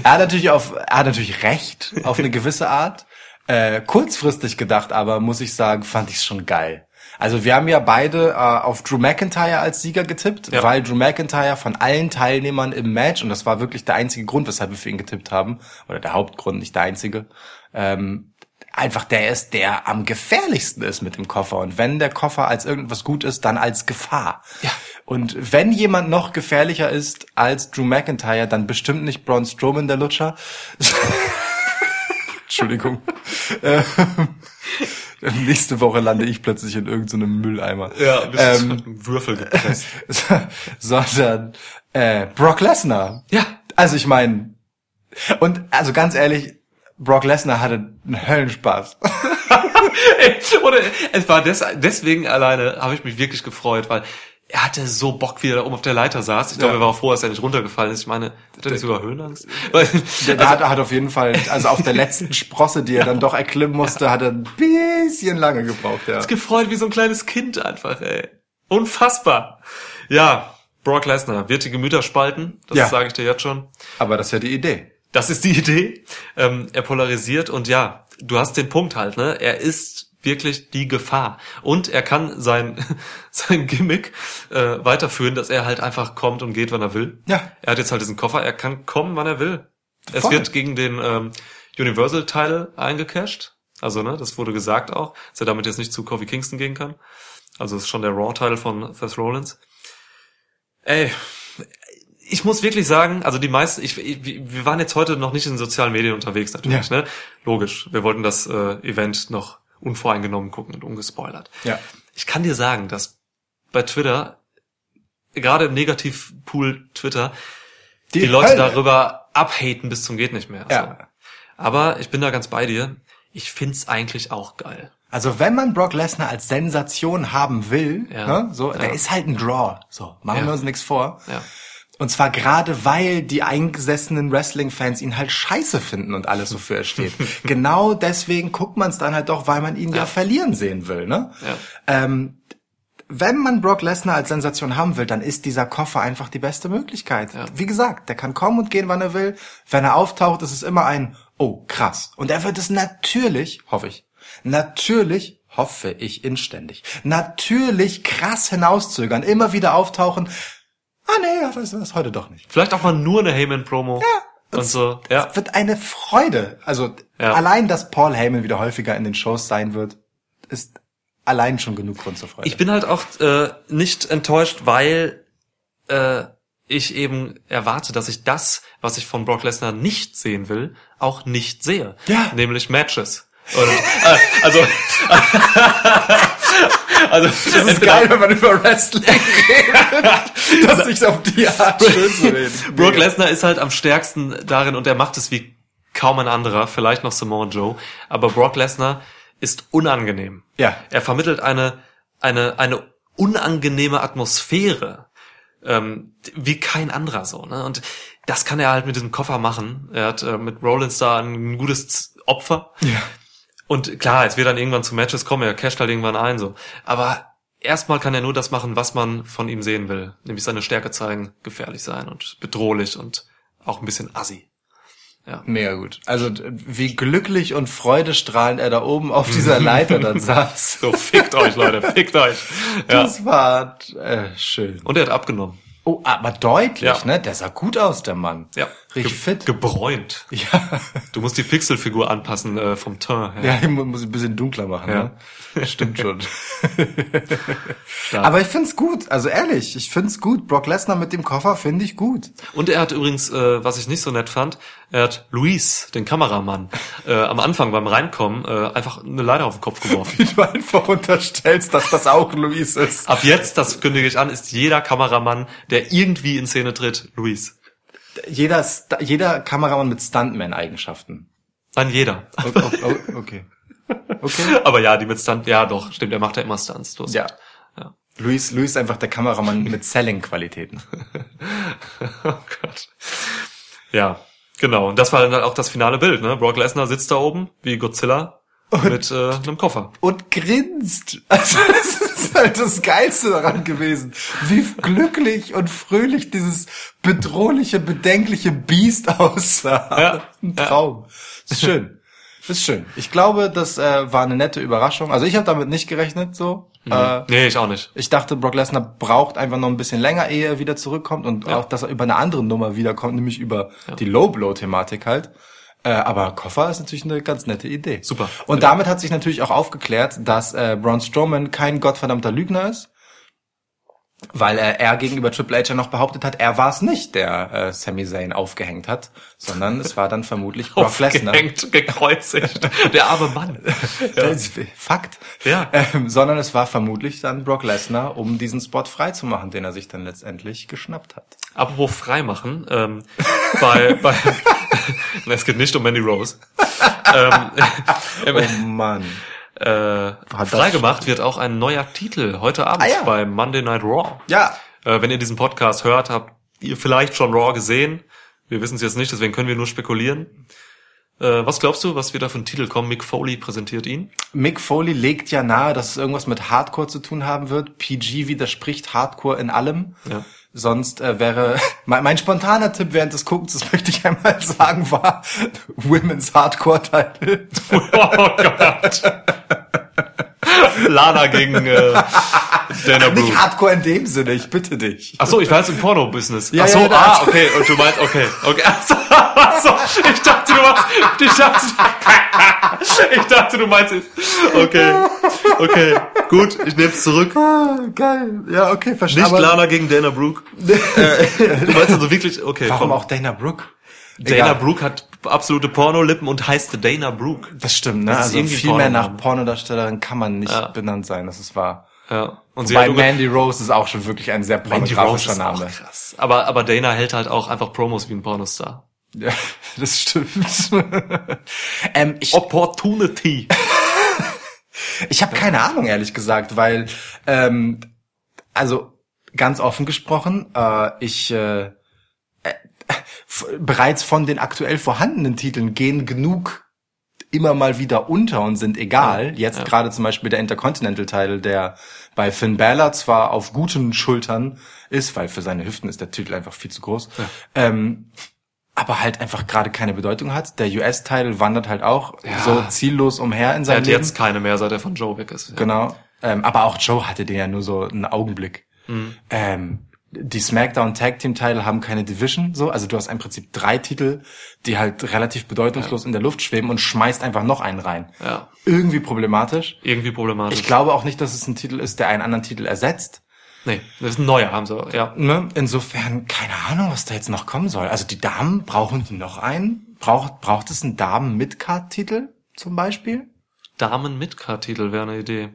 er hat natürlich auf, er hat natürlich recht, auf eine gewisse Art. Äh, kurzfristig gedacht, aber muss ich sagen, fand ich es schon geil. Also wir haben ja beide äh, auf Drew McIntyre als Sieger getippt, Ja. weil Drew McIntyre von allen Teilnehmern im Match, und das war wirklich der einzige Grund, weshalb wir für ihn getippt haben, oder der Hauptgrund, nicht der einzige, ähm, einfach der ist, der am gefährlichsten ist mit dem Koffer. Und wenn der Koffer als irgendwas gut ist, dann als Gefahr. Ja. Und wenn jemand noch gefährlicher ist als Drew McIntyre, dann bestimmt nicht Braun Strowman, der Lutscher. Entschuldigung. Ähm, nächste Woche lande ich plötzlich in irgendeinem Mülleimer. Ja, bist ähm, Würfel gepresst. sondern äh, Brock Lesnar. Ja. Also ich meine, und also ganz ehrlich, Brock Lesnar hatte einen Höllenspaß. Oder es war des, deswegen alleine, habe ich mich wirklich gefreut, weil er hatte so Bock, wie er da oben auf der Leiter saß. Ich glaube, Ja. er war auch froh, dass er nicht runtergefallen ist. Ich meine, hat er nicht sogar Höhenangst? Der, der hat, hat auf jeden Fall, also auf der letzten Sprosse, die er dann doch erklimmen musste, hat er ein bisschen lange gebraucht, ja. gefreut wie so ein kleines Kind einfach, ey. Unfassbar. Ja, Brock Lesnar wird die Gemüter spalten, das Ja. sage ich dir jetzt schon. Aber das ist ja die Idee. Das ist die Idee. Ähm, er polarisiert und ja, du hast den Punkt halt, ne? Er ist wirklich die Gefahr. Und er kann sein, sein Gimmick äh, weiterführen, dass er halt einfach kommt und geht, wann er will. Ja. Er hat jetzt halt diesen Koffer, er kann kommen, wann er will. Es Voll. wird gegen den ähm, Universal-Teil eingecashed. Also, ne, das wurde gesagt auch, dass er damit jetzt nicht zu Kofi Kingston gehen kann. Also, es ist schon der Raw-Teil von Seth Rollins. Ey, ich muss wirklich sagen, also die meisten, ich, ich, wir waren jetzt heute noch nicht in sozialen Medien unterwegs natürlich, Ja. ne? Logisch. Wir wollten das äh, Event noch unvoreingenommen gucken und ungespoilert. Ja. Ich kann dir sagen, dass bei Twitter, gerade im Negativpool Twitter, die, Leute Hölle. darüber abhaten bis zum geht nicht mehr. Also. Ja. Aber ich bin da ganz bei dir. Ich find's eigentlich auch geil. Also wenn man Brock Lesnar als Sensation haben will, Ja. ne, so, Ja. der ist halt ein Draw. So, machen Ja. wir uns nichts vor. Ja. Und zwar gerade, weil die eingesessenen Wrestling-Fans ihn halt scheiße finden und alles, wofür er steht. genau deswegen guckt man es dann halt doch, weil man ihn ja, Ja. verlieren sehen will. Ne? Ja. Ähm, wenn man Brock Lesnar als Sensation haben will, dann ist dieser Koffer einfach die beste Möglichkeit. Ja. Wie gesagt, der kann kommen und gehen, wann er will. Wenn er auftaucht, ist es immer ein, oh, krass. Und er wird es natürlich, hoffe ich, natürlich, hoffe ich inständig, natürlich krass hinauszögern, immer wieder auftauchen. Ah nee, weißt du was, heute doch nicht. Vielleicht auch mal nur eine Heyman-Promo. Ja. Und so, ja. Es wird eine Freude. Also Ja. allein, dass Paul Heyman wieder häufiger in den Shows sein wird, ist allein schon genug Grund zur Freude. Ich bin halt auch äh, nicht enttäuscht, weil äh, ich eben erwarte, dass ich das, was ich von Brock Lesnar nicht sehen will, auch nicht sehe. Ja. Nämlich Matches. Und, äh, also, also Das ist geil, wenn man über Wrestling redet, das sich auf die Art schön zu reden. Brock Lesnar ist halt am stärksten darin und er macht es wie kaum ein anderer, vielleicht noch Samoa Joe, aber Brock Lesnar ist unangenehm. Ja. Er vermittelt eine, eine, eine unangenehme Atmosphäre, ähm, wie kein anderer so, ne? Und das kann er halt mit diesem Koffer machen. Er hat äh, mit Rollins da ein gutes Opfer. Ja. Und klar, es wird dann irgendwann zu Matches kommen, er casht halt irgendwann ein, so. Aber erstmal kann er nur das machen, was man von ihm sehen will. Nämlich seine Stärke zeigen, gefährlich sein und bedrohlich und auch ein bisschen assi. Mega gut. Also wie glücklich und freudestrahlend er da oben auf dieser Leiter dann saß. So, fickt euch, Leute, fickt euch. Ja. Das war äh, schön. Und er hat abgenommen. Oh, aber deutlich, Ja. ne? Der sah gut aus, der Mann. Ja. Richtig Ge fit. Gebräunt. Ja. Du musst die Pixelfigur anpassen äh, vom Teint her. Ja, ich mu- muss ein bisschen dunkler machen, Ja. ne? Stimmt schon. Aber ich find's gut, also ehrlich, ich find's gut. Brock Lesnar mit dem Koffer finde ich gut. Und er hat übrigens, äh, was ich nicht so nett fand, er hat Luis, den Kameramann, äh, am Anfang beim Reinkommen äh, einfach eine Leiter auf den Kopf geworfen. Wie du einfach unterstellst, dass das auch Luis ist. Ab jetzt, das kündige ich an, ist jeder Kameramann, der irgendwie in Szene tritt, Luis. Jeder, jeder Kameramann mit Stuntman-Eigenschaften. Nein, jeder. Oh, oh, oh, okay. Okay. Aber ja, die mit Stunt, ja doch, stimmt, er macht ja immer Stunts. Du hast ja. Luis, Luis ist einfach der Kameramann mit Selling-Qualitäten. Oh Gott. Ja, genau. Und das war dann halt auch das finale Bild, ne? Brock Lesnar sitzt da oben, wie Godzilla, mit äh, einem Koffer. Und grinst. Also, das ist halt das Geilste daran gewesen. Wie glücklich und fröhlich dieses bedrohliche, bedenkliche Biest aussah. Ja. Ein Traum. Ist schön. Ist schön. Ich glaube, das äh, war eine nette Überraschung. Also ich habe damit nicht gerechnet so. Äh, Nee, ich auch nicht. ich dachte, Brock Lesnar braucht einfach noch ein bisschen länger, ehe er wieder zurückkommt und Ja. auch, dass er über eine andere Nummer wiederkommt, nämlich über die Low-Blow-Thematik halt. Äh, aber Koffer ist natürlich eine ganz nette Idee. Super. Und damit hat sich natürlich auch aufgeklärt, dass äh, Braun Strowman kein gottverdammter Lügner ist. Weil äh, er gegenüber Triple H ja noch behauptet hat, er war es nicht, der äh, Sami Zayn aufgehängt hat, sondern es war dann vermutlich Brock Lesnar. Aufgehängt, gekreuzigt. Der arme Mann. Ist Fakt. Ja. Ähm, sondern es war vermutlich dann Brock Lesnar, um diesen Spot freizumachen, den er sich dann letztendlich geschnappt hat. Apropos freimachen, ähm, bei, bei es geht nicht um Mandy Rose. ähm, Oh Mann. Äh, freigemacht wird auch ein neuer Titel heute Abend Ah, ja. bei Monday Night Raw. Ja. Äh, wenn ihr diesen Podcast hört, habt ihr vielleicht schon Raw gesehen. Wir wissen es jetzt nicht, deswegen können wir nur spekulieren. Äh, was glaubst du, was wird da für ein Titel kommen? Mick Foley präsentiert ihn. Mick Foley legt ja nahe, dass es irgendwas mit Hardcore zu tun haben wird. PG widerspricht Hardcore in allem. Ja. Sonst äh, wäre mein, mein spontaner Tipp während des Guckens, das möchte ich einmal sagen, war Women's Hardcore Title. Oh Gott. Lana gegen äh, Dana Brooke. Nicht Hardcore in dem Sinne, ich bitte dich. Ach so, ich war jetzt im Porno-Business. Ja, Ach so, ja, ah, okay. Und du meinst, okay, okay. Ach so, ach so, ich dachte, du meinst, ich dachte, ich dachte, du meinst, okay, okay, gut, ich nehme es zurück. Ah, geil. Ja, okay, verstehe. Nicht Lana gegen Dana Brooke. äh, du meinst also wirklich, okay. Warum vom- auch Dana Brooke? Dana Egal. Brooke hat absolute Pornolippen und heißt Dana Brooke. Das stimmt, ne? Das ist also irgendwie viel mehr nach. Pornodarstellerin kann man nicht Ja. benannt sein, das ist wahr. Ja. Und sie Bei hat unge- Mandy Rose ist auch schon wirklich ein sehr Mandy Rose pornografischer ist auch Name. krass. Aber, aber Dana hält halt auch einfach Promos wie ein Pornostar. Ja, das stimmt. ähm, ich Opportunity. ich habe keine Ahnung, ehrlich gesagt, weil, ähm, also ganz offen gesprochen, äh, ich äh, äh, bereits von den aktuell vorhandenen Titeln gehen genug immer mal wieder unter und sind egal. Jetzt ja. gerade zum Beispiel der Intercontinental-Title, der bei Finn Balor zwar auf guten Schultern ist, weil für seine Hüften ist der Titel einfach viel zu groß, ähm, aber halt einfach gerade keine Bedeutung hat. Der US-Title wandert halt auch Ja. so ziellos umher in Er seinem hat Leben. jetzt keine mehr, seit er von Joe weg ist. Genau. Ähm, aber auch Joe hatte den ja nur so einen Augenblick. Mhm. Ähm, die SmackDown Tag Team Title haben keine Division, so. Also du hast im Prinzip drei Titel, die halt relativ bedeutungslos in der Luft schweben und schmeißt einfach noch einen rein. Ja. Irgendwie problematisch. Irgendwie problematisch. Ich glaube auch nicht, dass es ein Titel ist, der einen anderen Titel ersetzt. Nee, das ist ein neuer, haben sie, ja. Ne? Insofern, keine Ahnung, was da jetzt noch kommen soll. Also die Damen, brauchen die noch einen? Braucht, braucht es einen Damen-Midcard-Titel zum Beispiel? Damen Midcard-Titel wäre eine Idee.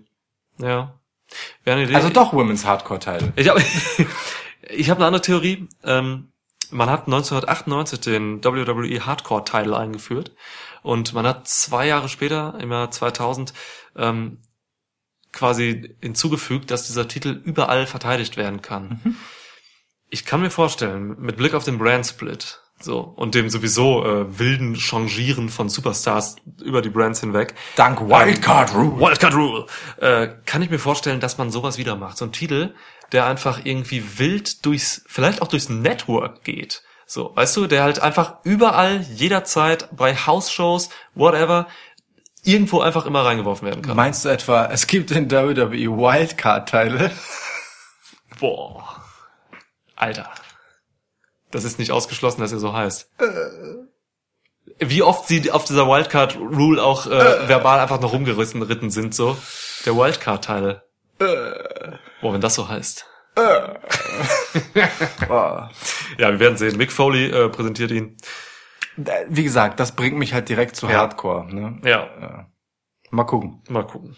Ja. Wäre eine Idee. Also doch Women's Hardcore-Titel. Ich habe ich hab eine andere Theorie. Ähm, man hat 1998 den WWE Hardcore Title eingeführt und man hat zwei Jahre später, im Jahr 2000, ähm, quasi hinzugefügt, dass dieser Titel überall verteidigt werden kann. Ich kann mir vorstellen, mit Blick auf den Brand Split, so, und dem sowieso äh, wilden Changieren von Superstars über die Brands hinweg, Dank Wildcard Rule. Wildcard Rule. Äh, kann ich mir vorstellen, dass man sowas wieder macht. So ein Titel, der einfach irgendwie wild durchs, vielleicht auch durchs Network geht. So, weißt du, der halt einfach überall, jederzeit, bei House-Shows, whatever, irgendwo einfach immer reingeworfen werden kann. Meinst du etwa, es gibt den WWE Wildcard-Titel? Boah. Alter. Das ist nicht ausgeschlossen, dass er so heißt. Wie oft sie auf dieser Wildcard Rule auch äh, verbal einfach noch rumgerissen ritten sind, so. Der Wildcard Teil. Boah, wenn das so heißt. Boah. Ja, wir werden sehen. Mick Foley äh, präsentiert ihn. Wie gesagt, das bringt mich halt direkt zu Ja. Hardcore. Ne? Ja, Mal gucken. mal gucken.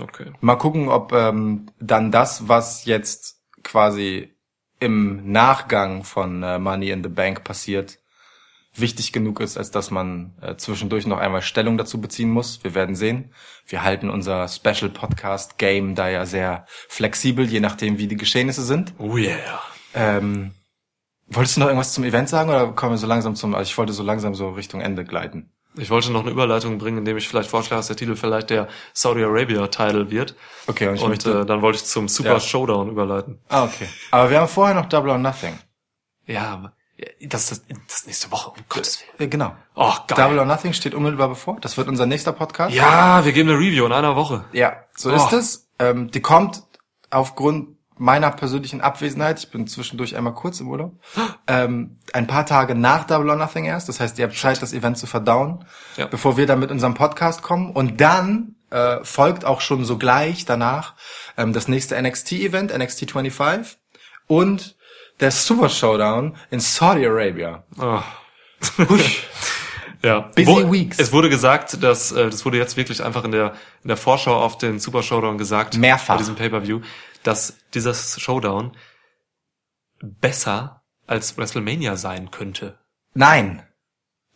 Okay. Mal gucken, ob ähm, dann das, was jetzt quasi im Nachgang von äh, Money in the Bank passiert, wichtig genug ist, als dass man äh, zwischendurch noch einmal Stellung dazu beziehen muss. Wir werden sehen. Wir halten unser Special Podcast Game da ja sehr flexibel, je nachdem, wie die Geschehnisse sind. Oh yeah. Ähm, wolltest du noch irgendwas zum Event sagen oder kommen wir so langsam zum? Also ich wollte so langsam so Richtung Ende gleiten. Ich wollte noch eine Überleitung bringen, indem ich vielleicht vorschlage, dass der Titel vielleicht der Saudi Arabia Title wird. Okay, und ich Und möchte. äh, dann wollte ich zum Super Ja. Showdown überleiten. ah, okay. Aber wir haben vorher noch Double or Nothing. Ja, ja, das ist das ist nächste Woche, um Gottes Willen. Äh, genau. Oh, geil. Double or Nothing steht unmittelbar bevor. Das wird unser nächster Podcast. Ja, wir geben eine Review in einer Woche. Ja, so Oh. ist es. Ähm, die kommt aufgrund meiner persönlichen Abwesenheit. Ich bin zwischendurch einmal kurz im Urlaub. Ähm, ein paar Tage nach Double or Nothing erst. Das heißt, ihr habt Zeit, das Event zu verdauen, Ja. bevor wir dann mit unserem Podcast kommen. Und dann äh, folgt auch schon sogleich danach ähm, das nächste NXT-Event, NXT 25 und der Super Showdown in Saudi Arabia. Oh. ja. Busy weeks. Es wurde gesagt, dass äh, das wurde jetzt wirklich einfach in der in der Vorschau auf den Super Showdown gesagt, Mehrfach. bei diesem Pay-per-View, dass dieser Showdown besser als WrestleMania sein könnte. Nein.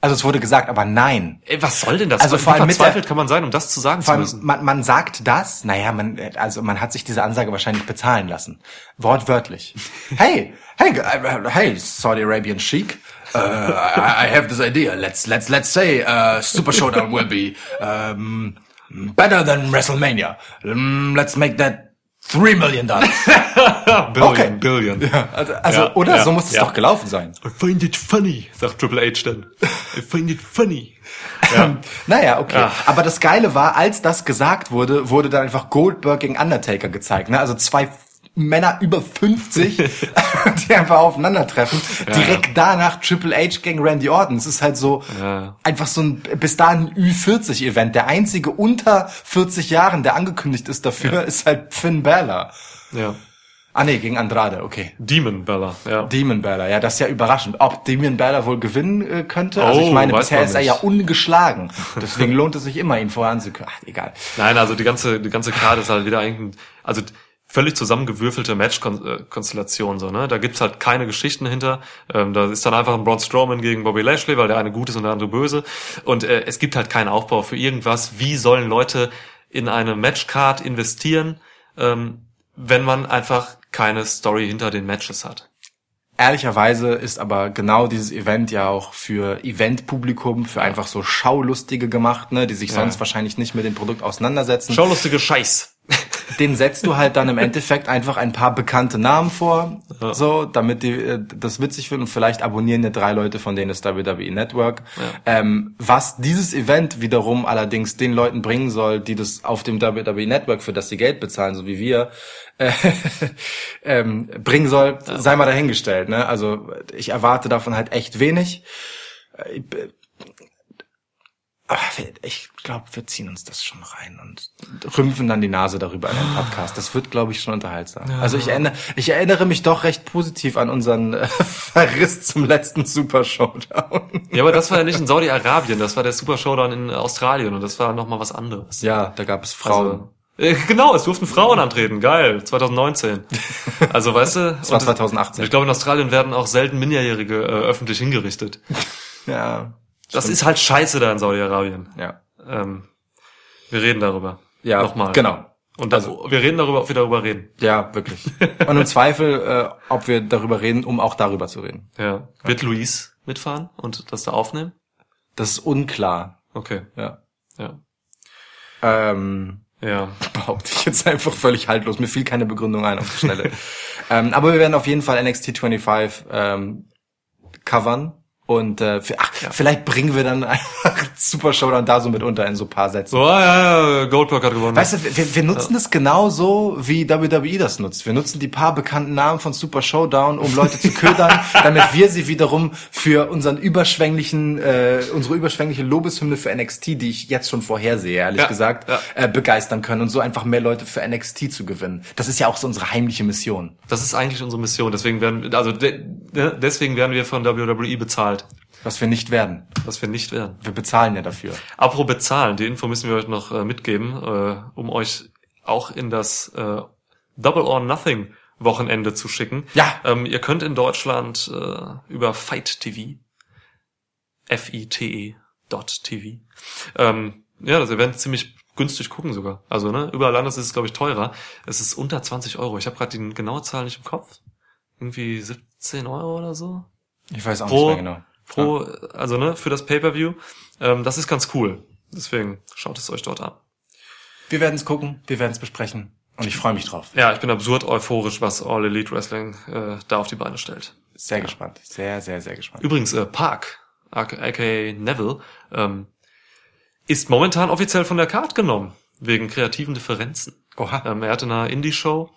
Also es wurde gesagt, aber nein. Ey, was soll denn das? Also vor allem verzweifelt der- kann man sein, um das zu sagen Vor zu allem, müssen? man, man sagt das, naja, man, also man hat sich diese Ansage wahrscheinlich bezahlen lassen. Wortwörtlich. Hey, hey, uh, hey, Saudi Arabian Sheik. Uh, I I have this idea. Let's let's let's say uh, Super Showdown will be um, better than WrestleMania. Um, let's make that three million dollars. Billion, okay. Billion. Also, also Ja, oder ja, so muss es ja. doch gelaufen sein. I find it funny, sagt Triple H dann. I find it funny. Naja, okay. Ja. Aber das Geile war, als das gesagt wurde, wurde dann einfach Goldberg gegen Undertaker gezeigt. Ne? Also zwei Männer über 50, die einfach aufeinandertreffen. Direkt danach Triple H gegen Randy Orton. Es ist halt so Ja. einfach so ein bis dahin Ü40-Event. Der einzige unter 40 Jahren, der angekündigt ist dafür, ist halt Finn Balor. Ja. Ah nee, gegen Andrade, okay. Demon Bella, ja. Demon Balor, ja, das ist ja überraschend. Ob Demon Balor wohl gewinnen äh, könnte? Also ich Oh, meine, bisher ist er ja ungeschlagen. Deswegen lohnt es sich immer, ihn vorher anzukündigen. Ach, egal. Nein, also die ganze, die ganze Karte ist halt wieder eigentlich, ein- also völlig zusammengewürfelte Match-Konstellation, so, ne? Da gibt's halt keine Geschichten hinter. Ähm, da ist dann einfach ein Braun Strowman gegen Bobby Lashley, weil der eine gut ist und der andere böse. Und äh, es gibt halt keinen Aufbau für irgendwas. Wie sollen Leute in eine Matchcard investieren, ähm, wenn man einfach keine Story hinter den Matches hat? Ehrlicherweise ist aber genau dieses Event ja auch für Eventpublikum, für einfach so Schaulustige gemacht, ne, die sich sonst wahrscheinlich nicht mit dem Produkt auseinandersetzen. Schaulustige Scheiß. Den setzt du halt dann im Endeffekt einfach ein paar bekannte Namen vor, so, damit die äh, das witzig finden und vielleicht abonnieren ja drei Leute, von denen ist WWE Network. Ähm, was dieses Event wiederum allerdings den Leuten bringen soll, die das auf dem WWE Network, für das sie Geld bezahlen, so wie wir, äh, ähm, bringen soll, sei mal dahingestellt. Ne? Also ich erwarte davon halt echt wenig. Ich glaube, wir ziehen uns das schon rein und rümpfen dann die Nase darüber in den Podcast. Das wird, glaube ich, schon unterhaltsam. Also ich erinnere, ich erinnere mich doch recht positiv an unseren äh, Verriss zum letzten Super Showdown. Ja, aber das war ja nicht in Saudi-Arabien, das war der Super Showdown in Australien und das war nochmal was anderes. Ja, da gab es Frauen. Also, äh, genau, es durften Frauen antreten. Geil, 2019. Also, weißt du? Das war und 2018. Ich glaube, in Australien werden auch selten Minderjährige äh, öffentlich hingerichtet. ja. Das ist halt scheiße da in Saudi-Arabien. Ja. Ähm, wir reden darüber. Ja, Nochmal. genau. Und dann, wir reden darüber, ob wir darüber reden. Ja, wirklich. Und im Zweifel, äh, ob wir darüber reden, um auch darüber zu reden. Ja. Wird Luis mitfahren und das da aufnehmen? Das ist unklar. Okay. Ja. Ja. Ähm, Ja. behaupte ich jetzt einfach völlig haltlos. Mir fiel keine Begründung ein auf die Schnelle. ähm, aber wir werden auf jeden Fall NXT 25 ähm, covern. Und äh, f- ach, vielleicht bringen wir dann einfach Super Showdown da so mit unter in so ein paar Sätzen. So, ja, ja, Goldberg hat gewonnen. Weißt du, wir, wir nutzen das genauso, wie WWE das nutzt. Wir nutzen die paar bekannten Namen von Super Showdown, um Leute zu ködern, damit wir sie wiederum für unseren überschwänglichen, äh, unsere überschwängliche Lobeshymne für NXT, die ich jetzt schon vorhersehe, ehrlich Ja, gesagt, ja. Äh, begeistern können und so einfach mehr Leute für NXT zu gewinnen. Das ist ja auch so unsere heimliche Mission. Das ist eigentlich unsere Mission. Deswegen werden, also de, de, deswegen werden wir von WWE bezahlt, Was wir nicht werden. was wir nicht werden. Wir bezahlen ja dafür. Apropos bezahlen, die Info müssen wir euch noch äh, mitgeben, äh, um euch auch in das äh, Double or Nothing Wochenende zu schicken. Ja. Ähm, ihr könnt in Deutschland äh, über Fight TV, F-I-T-E dot TV, ähm, ja, das Event ziemlich günstig gucken sogar. Also, ne, überall anders ist es, glaube ich, teurer. Es ist unter 20 Euro. Ich habe gerade die genaue Zahl nicht im Kopf. Irgendwie 17 Euro oder so Ich weiß auch Pro- nicht mehr genau. Pro, also ne, für das Pay-per-View. Ähm, das ist ganz cool. Deswegen schaut es euch dort an. Wir werden es gucken, wir werden es besprechen. Und ich freue mich drauf. Ja, ich bin absurd euphorisch, was All Elite Wrestling äh, da auf die Beine stellt. Sehr gespannt. Sehr, sehr, sehr gespannt. Übrigens, äh, Park, aka Neville, ähm, ist momentan offiziell von der Card genommen, wegen kreativen Differenzen. Oha. Ähm, er hatte in einer Indie-Show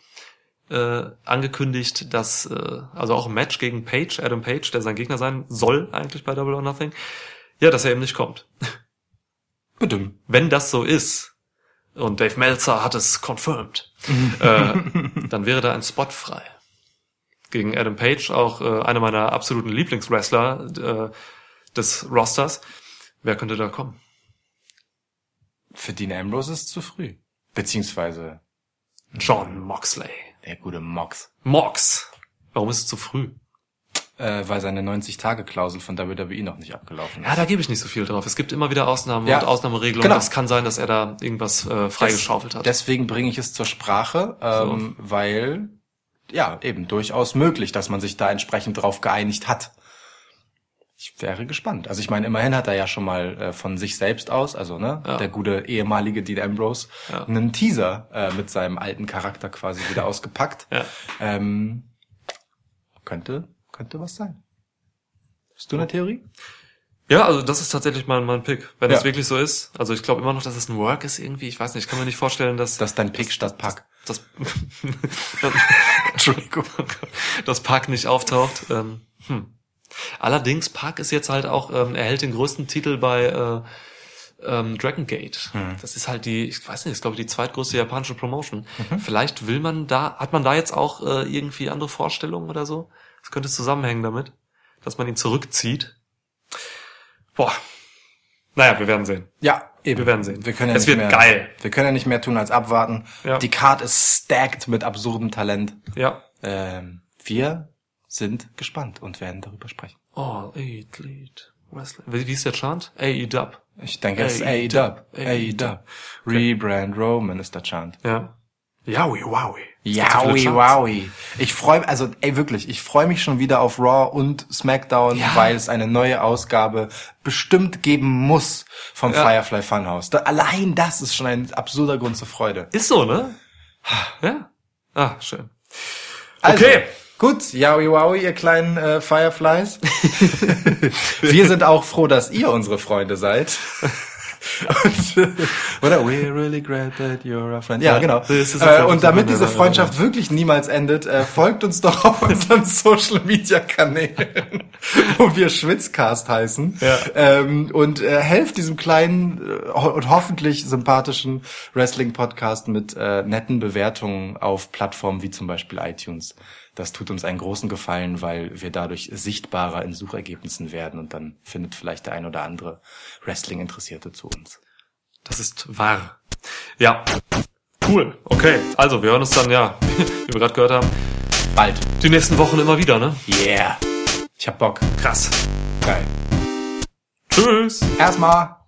äh, angekündigt, dass, äh, also auch ein Match gegen Page, Adam Page, der sein Gegner sein soll eigentlich bei Double or Nothing, ja, dass er eben nicht kommt. Bedimmt. wenn das so ist, und Dave Meltzer hat es confirmed, äh, dann wäre da ein Spot frei. Gegen Adam Page, auch äh, einer meiner absoluten Lieblingswrestler äh, des Rosters. Wer könnte da kommen? Für Dean Ambrose ist es zu früh. Beziehungsweise John Moxley. Der gute Mox. Mox. Warum ist es zu früh? Äh, weil seine 90-Tage-Klausel von WWE noch nicht abgelaufen ist. Ja, da gebe ich nicht so viel drauf. Es gibt immer wieder Ausnahmen Ja, und Ausnahmeregelungen. genau. Das kann sein, dass er da irgendwas äh, freigeschaufelt hat. Deswegen bringe ich es zur Sprache, ähm, weil ja eben durchaus möglich, dass man sich da entsprechend drauf geeinigt hat. Ich wäre gespannt. Also ich meine, immerhin hat er ja schon mal äh, von sich selbst aus, also ne, Ja. der gute ehemalige Dean Ambrose, Ja. einen Teaser äh, mit seinem alten Charakter quasi wieder ausgepackt. Ja. Ähm, könnte, könnte was sein. Hast du eine Theorie? Ja, also das ist tatsächlich mein, mein Pick. Wenn Ja. es wirklich so ist. Also ich glaube immer noch, dass es ein Work ist irgendwie. Ich weiß nicht, ich kann mir nicht vorstellen, dass Das ist dein Pick statt Pack. das, Entschuldigung, dass Park nicht auftaucht. Ähm, hm. Allerdings, Park ist jetzt halt auch, ähm, er hält den größten Titel bei äh, ähm, Dragon Gate. Das ist halt die, ich weiß nicht, ist glaube ich die zweitgrößte japanische Promotion. Vielleicht will man da, hat man da jetzt auch äh, irgendwie andere Vorstellungen oder so? Das könnte zusammenhängen damit, dass man ihn zurückzieht. Boah. Naja, wir werden sehen. Ja, eben. Wir werden sehen. Wir können ja Es wird mehr, geil. Wir können ja nicht mehr tun als abwarten. Ja. Die Card ist stacked mit absurdem Talent. Ja. Ähm, wir sind gespannt und werden darüber sprechen. Oh, Elite Wrestling. Wie wie ist der Chant? AE-Dub. Ich denke, es ist AEW. AEW. AEW. Rebrand Roman ist der Chant. Ja. Yowie, wowie. Yowie, wowie. Ich freue, also ey wirklich, ich freue mich schon wieder auf Raw und SmackDown, Ja. weil es eine neue Ausgabe bestimmt geben muss vom Ja. Firefly Funhouse. Da, allein das ist schon ein absurder Grund zur Freude. Ist so, ne? Ja. Ah, schön. Also, Okay. Gut, Yowie Wowie, ihr kleinen äh, Fireflies. Wir sind auch froh, dass ihr unsere Freunde seid. Und, äh, oder we really glad that you're a friend. Ja, genau. Äh, und damit diese Freundschaft wirklich niemals endet, äh, folgt uns doch auf unseren Social Media Kanälen, wo wir Schwitzcast heißen. Ja. Ähm, und äh, helft diesem kleinen äh, ho und hoffentlich sympathischen Wrestling-Podcast mit äh, netten Bewertungen auf Plattformen wie zum Beispiel iTunes. Das tut uns einen großen Gefallen, weil wir dadurch sichtbarer in Suchergebnissen werden und dann findet vielleicht der ein oder andere Wrestling-Interessierte zu uns. Das ist wahr. Ja. Cool. Okay. Also, wir hören uns dann, ja, wie wir gerade gehört haben, Bald. die nächsten Wochen immer wieder, ne? Yeah. Ich hab Bock. Krass. Geil. Tschüss. Erstmal.